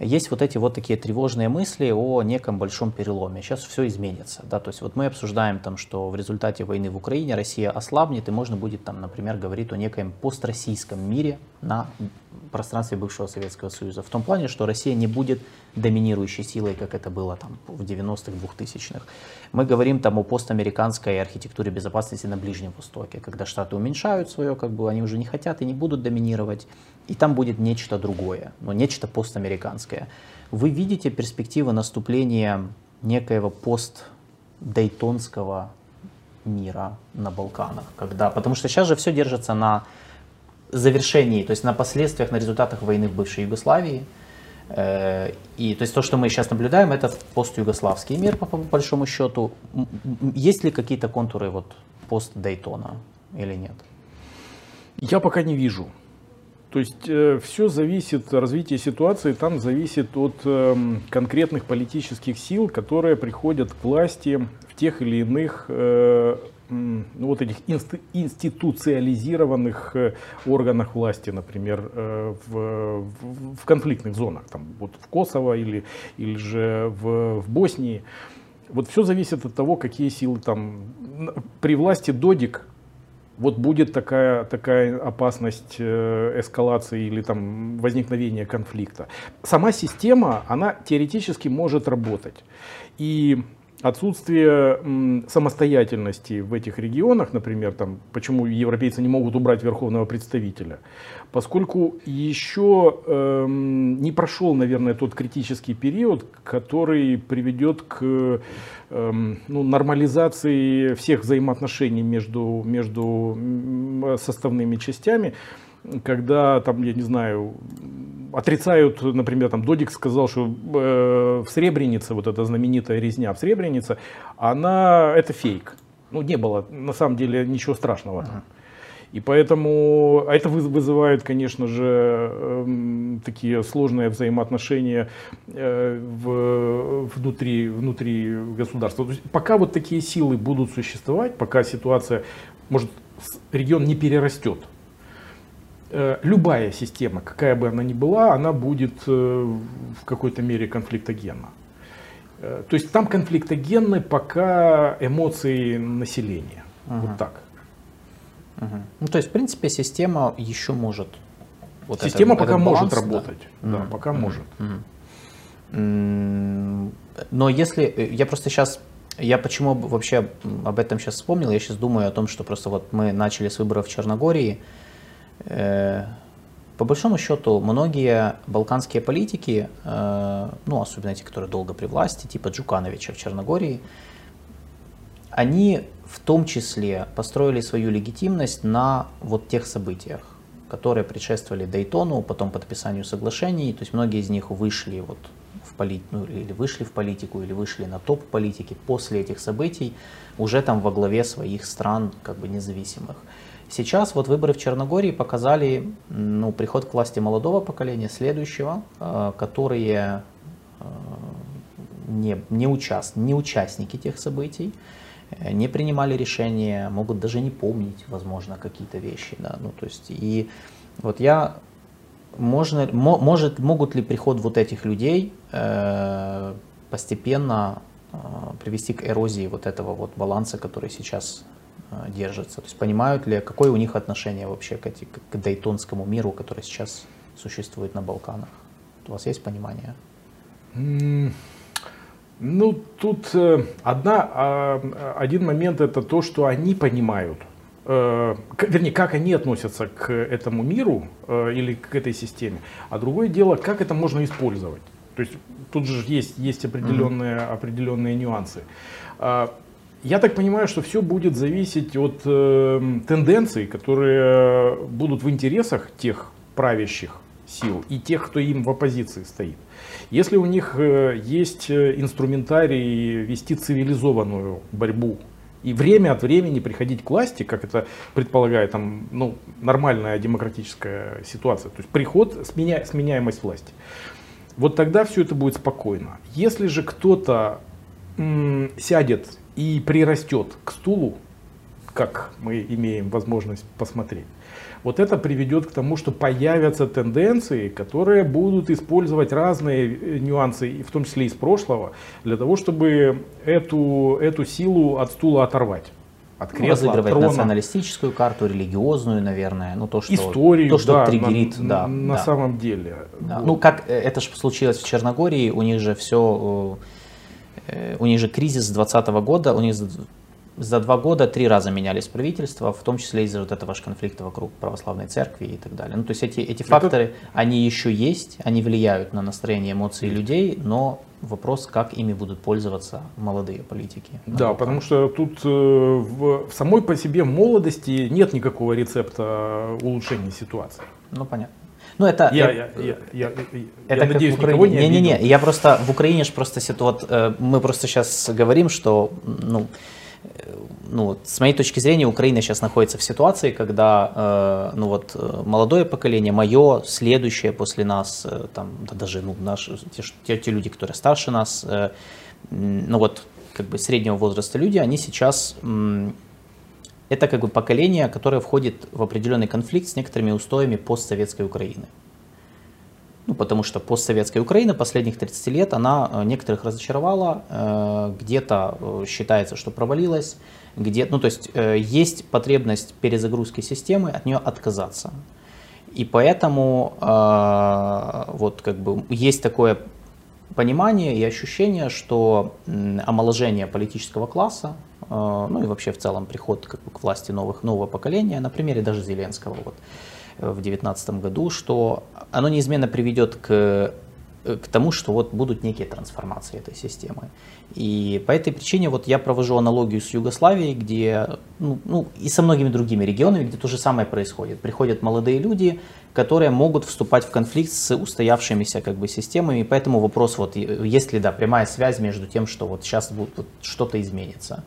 есть вот эти вот такие тревожные мысли о неком большом переломе. Сейчас все изменится. Да? То есть вот мы обсуждаем, там, что в результате войны в Украине Россия ослабнет, и можно будет, там, например, говорить о некоем построссийском мире на пространстве бывшего Советского Союза. В том плане, что Россия не будет доминирующей силой, как это было там, в 90-х, 2000-х. Мы говорим там о постамериканской архитектуре безопасности на Ближнем Востоке, когда Штаты уменьшают свое, как бы они уже не хотят и не будут доминировать, и там будет нечто другое, но нечто постамериканское. Вы видите перспективы наступления некоего постдейтонского мира на Балканах, когда, потому что сейчас же все держится на завершении, то есть на последствиях, на результатах войны в бывшей Югославии. Э, и то есть то, что мы сейчас наблюдаем, это постюгославский мир, по, по большому счету. Есть ли какие-то контуры вот пост Дейтона или нет? Я пока не вижу. То есть э, все зависит, развитие ситуации там зависит от э, конкретных политических сил, которые приходят к власти в тех или иных э, ну, вот этих институциализированных э, органах власти, например, в, в, в конфликтных зонах, там, вот в Косово или, или же в, в Боснии. Вот все зависит от того, какие силы там. При власти Додик вот будет такая, такая опасность э, эскалации или там возникновения конфликта. Сама система, она теоретически может работать. И отсутствие самостоятельности в этих регионах, например, там, почему европейцы не могут убрать верховного представителя, поскольку еще эм, не прошел, наверное, тот критический период, который приведет к эм, ну, нормализации всех взаимоотношений между, между составными частями когда там, я не знаю, отрицают, например, там Додик сказал, что э, в Сребренице, вот эта знаменитая резня в Сребренице, она, это фейк. Ну, не было на самом деле ничего страшного там. И поэтому а это вызывает, конечно же, э, такие сложные взаимоотношения э, в, внутри, внутри государства. То есть пока вот такие силы будут существовать, пока ситуация, может, регион не перерастет любая система, какая бы она ни была, она будет э, в какой-то мере конфликтогенна. Э, то есть там конфликтогенны пока эмоции населения. Угу. Вот так. Угу. Ну, то есть, в принципе, система еще может. Вот система этот, пока этот баланс, может работать. Да, да угу. пока угу. может. Угу. Но если я просто сейчас я почему вообще об этом сейчас вспомнил, я сейчас думаю о том, что просто вот мы начали с выборов в Черногории, Э, по большому счету, многие балканские политики, э, ну, особенно те, которые долго при власти, типа Джукановича в Черногории, они в том числе построили свою легитимность на вот тех событиях, которые предшествовали Дейтону, потом подписанию соглашений. То есть многие из них вышли вот в полит... ну, или вышли в политику, или вышли на топ политики после этих событий, уже там во главе своих стран как бы независимых. Сейчас вот выборы в Черногории показали ну, приход к власти молодого поколения, следующего, э, которые э, не, не, участ, не участники тех событий, э, не принимали решения, могут даже не помнить, возможно, какие-то вещи. Да? Ну, то есть, и вот я, можно, может, могут ли приход вот этих людей э, постепенно э, привести к эрозии вот этого вот баланса, который сейчас держатся? То есть понимают ли, какое у них отношение вообще к, эти, к Дейтонскому миру, который сейчас существует на Балканах? У вас есть понимание? Ну, тут э, одна, а, один момент это то, что они понимают, э, вернее, как они относятся к этому миру или к этой системе, а другое дело, как это можно использовать. То есть тут же есть, есть определенные, mm-hmm. определенные нюансы. Я так понимаю, что все будет зависеть от э, тенденций, которые будут в интересах тех правящих сил и тех, кто им в оппозиции стоит. Если у них э, есть э, инструментарий вести цивилизованную борьбу и время от времени приходить к власти, как это предполагает там, ну, нормальная демократическая ситуация, то есть приход, сменя, сменяемость власти, вот тогда все это будет спокойно. Если же кто-то сядет и прирастет к стулу, как мы имеем возможность посмотреть, вот это приведет к тому, что появятся тенденции, которые будут использовать разные э, нюансы, в том числе из прошлого, для того, чтобы эту, эту силу от стула оторвать. От ну, кресла, разыгрывать от трона. националистическую карту, религиозную, наверное, ну то, что, Историю, то, что да, триггерит. На, да, на да. самом деле. Да. Вот. Ну как э, это же случилось в Черногории, у них же все, э, у них же кризис 2020 года, у них за два года три раза менялись правительства, в том числе из-за вот этого же конфликта вокруг православной церкви и так далее. Ну, то есть эти, эти факторы, Это... они еще есть, они влияют на настроение эмоции людей, но вопрос, как ими будут пользоваться молодые политики. Да, потому что тут э, в, в самой по себе молодости нет никакого рецепта улучшения ситуации. Ну, понятно. Ну, это, я, я, я, я, это я надеюсь, в Украине. не Не-не-не, я просто, в Украине же просто ситуация, мы просто сейчас говорим, что, ну, ну, с моей точки зрения, Украина сейчас находится в ситуации, когда э, ну, вот, э, молодое поколение, мое, следующее после нас, э, там, да, даже ну, наши, те, те, люди, которые старше нас, э, ну вот как бы среднего возраста люди, они сейчас э, это как бы поколение, которое входит в определенный конфликт с некоторыми устоями постсоветской Украины. Ну, потому что постсоветская Украина последних 30 лет, она э, некоторых разочаровала, э, где-то э, считается, что провалилась, где, ну, то есть есть потребность перезагрузки системы, от нее отказаться. И поэтому вот как бы есть такое понимание и ощущение, что омоложение политического класса, ну и вообще в целом приход к власти новых, нового поколения, на примере даже Зеленского, вот, в 2019 году, что оно неизменно приведет к к тому, что вот будут некие трансформации этой системы. И по этой причине вот я провожу аналогию с Югославией, где, ну, ну и со многими другими регионами, где то же самое происходит. Приходят молодые люди, которые могут вступать в конфликт с устоявшимися как бы системами, и поэтому вопрос вот, есть ли да, прямая связь между тем, что вот сейчас вот, вот что-то изменится.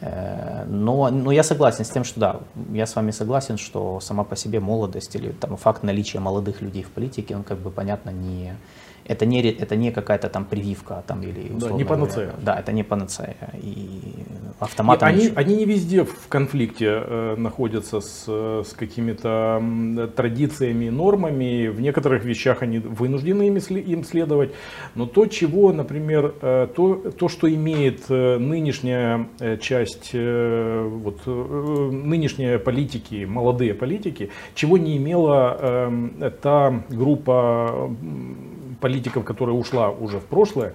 Э, но, но я согласен с тем, что да, я с вами согласен, что сама по себе молодость или там, факт наличия молодых людей в политике, он как бы понятно не, это не, это не какая-то там прививка там, или да, не панацея. Да, это не панацея. И автоматом... они, они не везде в конфликте э, находятся с, с какими-то традициями и нормами. В некоторых вещах они вынуждены им, им следовать. Но то, чего, например, э, то, то что имеет э, нынешняя э, часть, э, вот, э, нынешние политики, молодые политики, чего не имела э, та группа политиков, которая ушла уже в прошлое,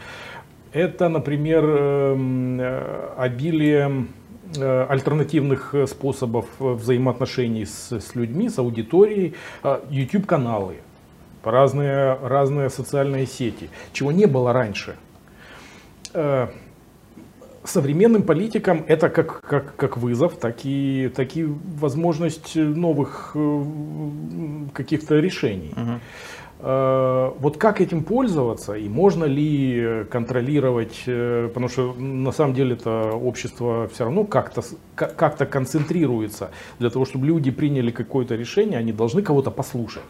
это, например, эм, э, обилие э, альтернативных способов взаимоотношений с, с людьми, с аудиторией, э, YouTube-каналы, разные, разные социальные сети, чего не было раньше. Современным политикам это как, как, как вызов, так и, так и возможность новых каких-то решений. Uh-huh. Э, вот как этим пользоваться и можно ли контролировать, э, потому что на самом деле это общество все равно как-то как концентрируется. Для того, чтобы люди приняли какое-то решение, они должны кого-то послушать.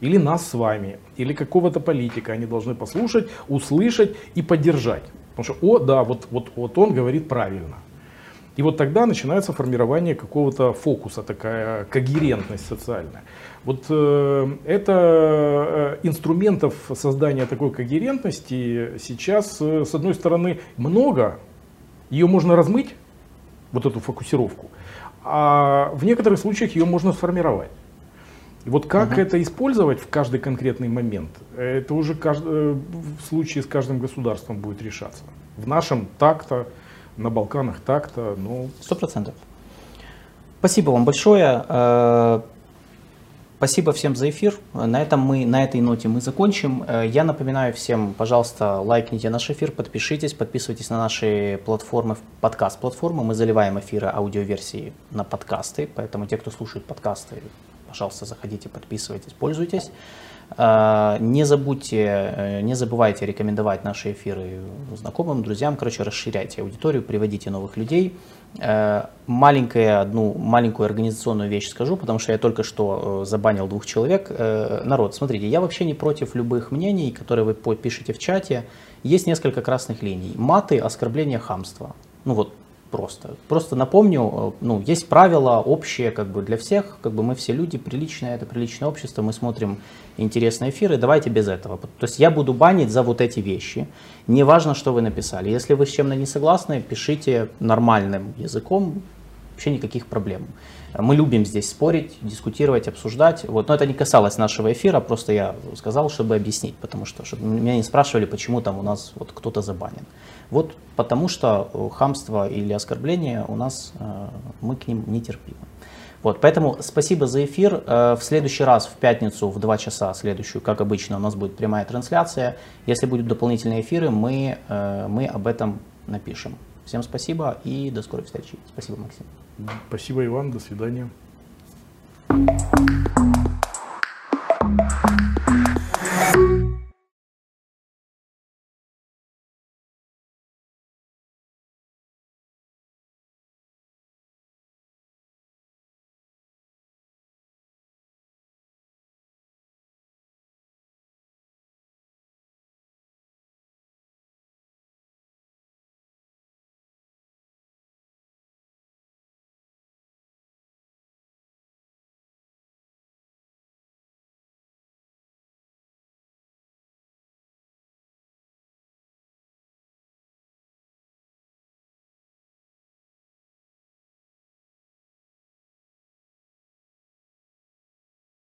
Или нас с вами, или какого-то политика они должны послушать, услышать и поддержать. Потому что, о, да, вот, вот, вот он говорит правильно. И вот тогда начинается формирование какого-то фокуса, такая когерентность социальная. Вот э, это э, инструментов создания такой когерентности сейчас, э, с одной стороны, много, ее можно размыть, вот эту фокусировку, а в некоторых случаях ее можно сформировать. И вот как uh это использовать в каждый конкретный момент, это уже кажд... Э, в случае с каждым государством будет решаться. В нашем так-то, на Балканах так-то, ну... Сто процентов. Спасибо вам большое. Э, Спасибо всем за эфир. На, этом мы, на этой ноте мы закончим. Э, я напоминаю всем, пожалуйста, лайкните наш эфир, подпишитесь, подписывайтесь на наши платформы, подкаст-платформы. Мы заливаем эфиры аудиоверсии на подкасты, поэтому те, кто слушает подкасты, пожалуйста, заходите, подписывайтесь, пользуйтесь. Э, не забудьте, э, не забывайте рекомендовать наши эфиры знакомым, друзьям. Короче, расширяйте аудиторию, приводите новых людей. Э, маленькая, одну маленькую организационную вещь скажу, потому что я только что забанил двух человек. Народ, смотрите, я вообще не против любых мнений, которые вы пишете в чате. Есть несколько красных линий. Маты, оскорбление, хамство. Ну вот, просто. Просто напомню, э, ну, есть правила общие как бы для всех, как бы мы все люди, приличное, это приличное общество, мы смотрим интересные эфиры, давайте без этого. То есть я буду банить за вот эти вещи, неважно, что вы написали. Если вы с чем-то не согласны, пишите нормальным языком, вообще никаких проблем. Мы любим здесь спорить, дискутировать, обсуждать. Вот. Но это не касалось нашего эфира, просто я сказал, чтобы объяснить, потому что чтобы меня не спрашивали, почему там у нас вот кто-то забанен. Вот потому что э, хамство или оскорбление у нас, э, мы к ним не терпимы. Вот, поэтому спасибо за эфир. Э, в следующий раз, в пятницу, в 2 часа следующую, как обычно, у нас будет прямая трансляция. Если будут дополнительные эфиры, мы, мы об этом напишем. Всем спасибо и до скорой встречи. Спасибо, Максим. Спасибо, Иван. До свидания.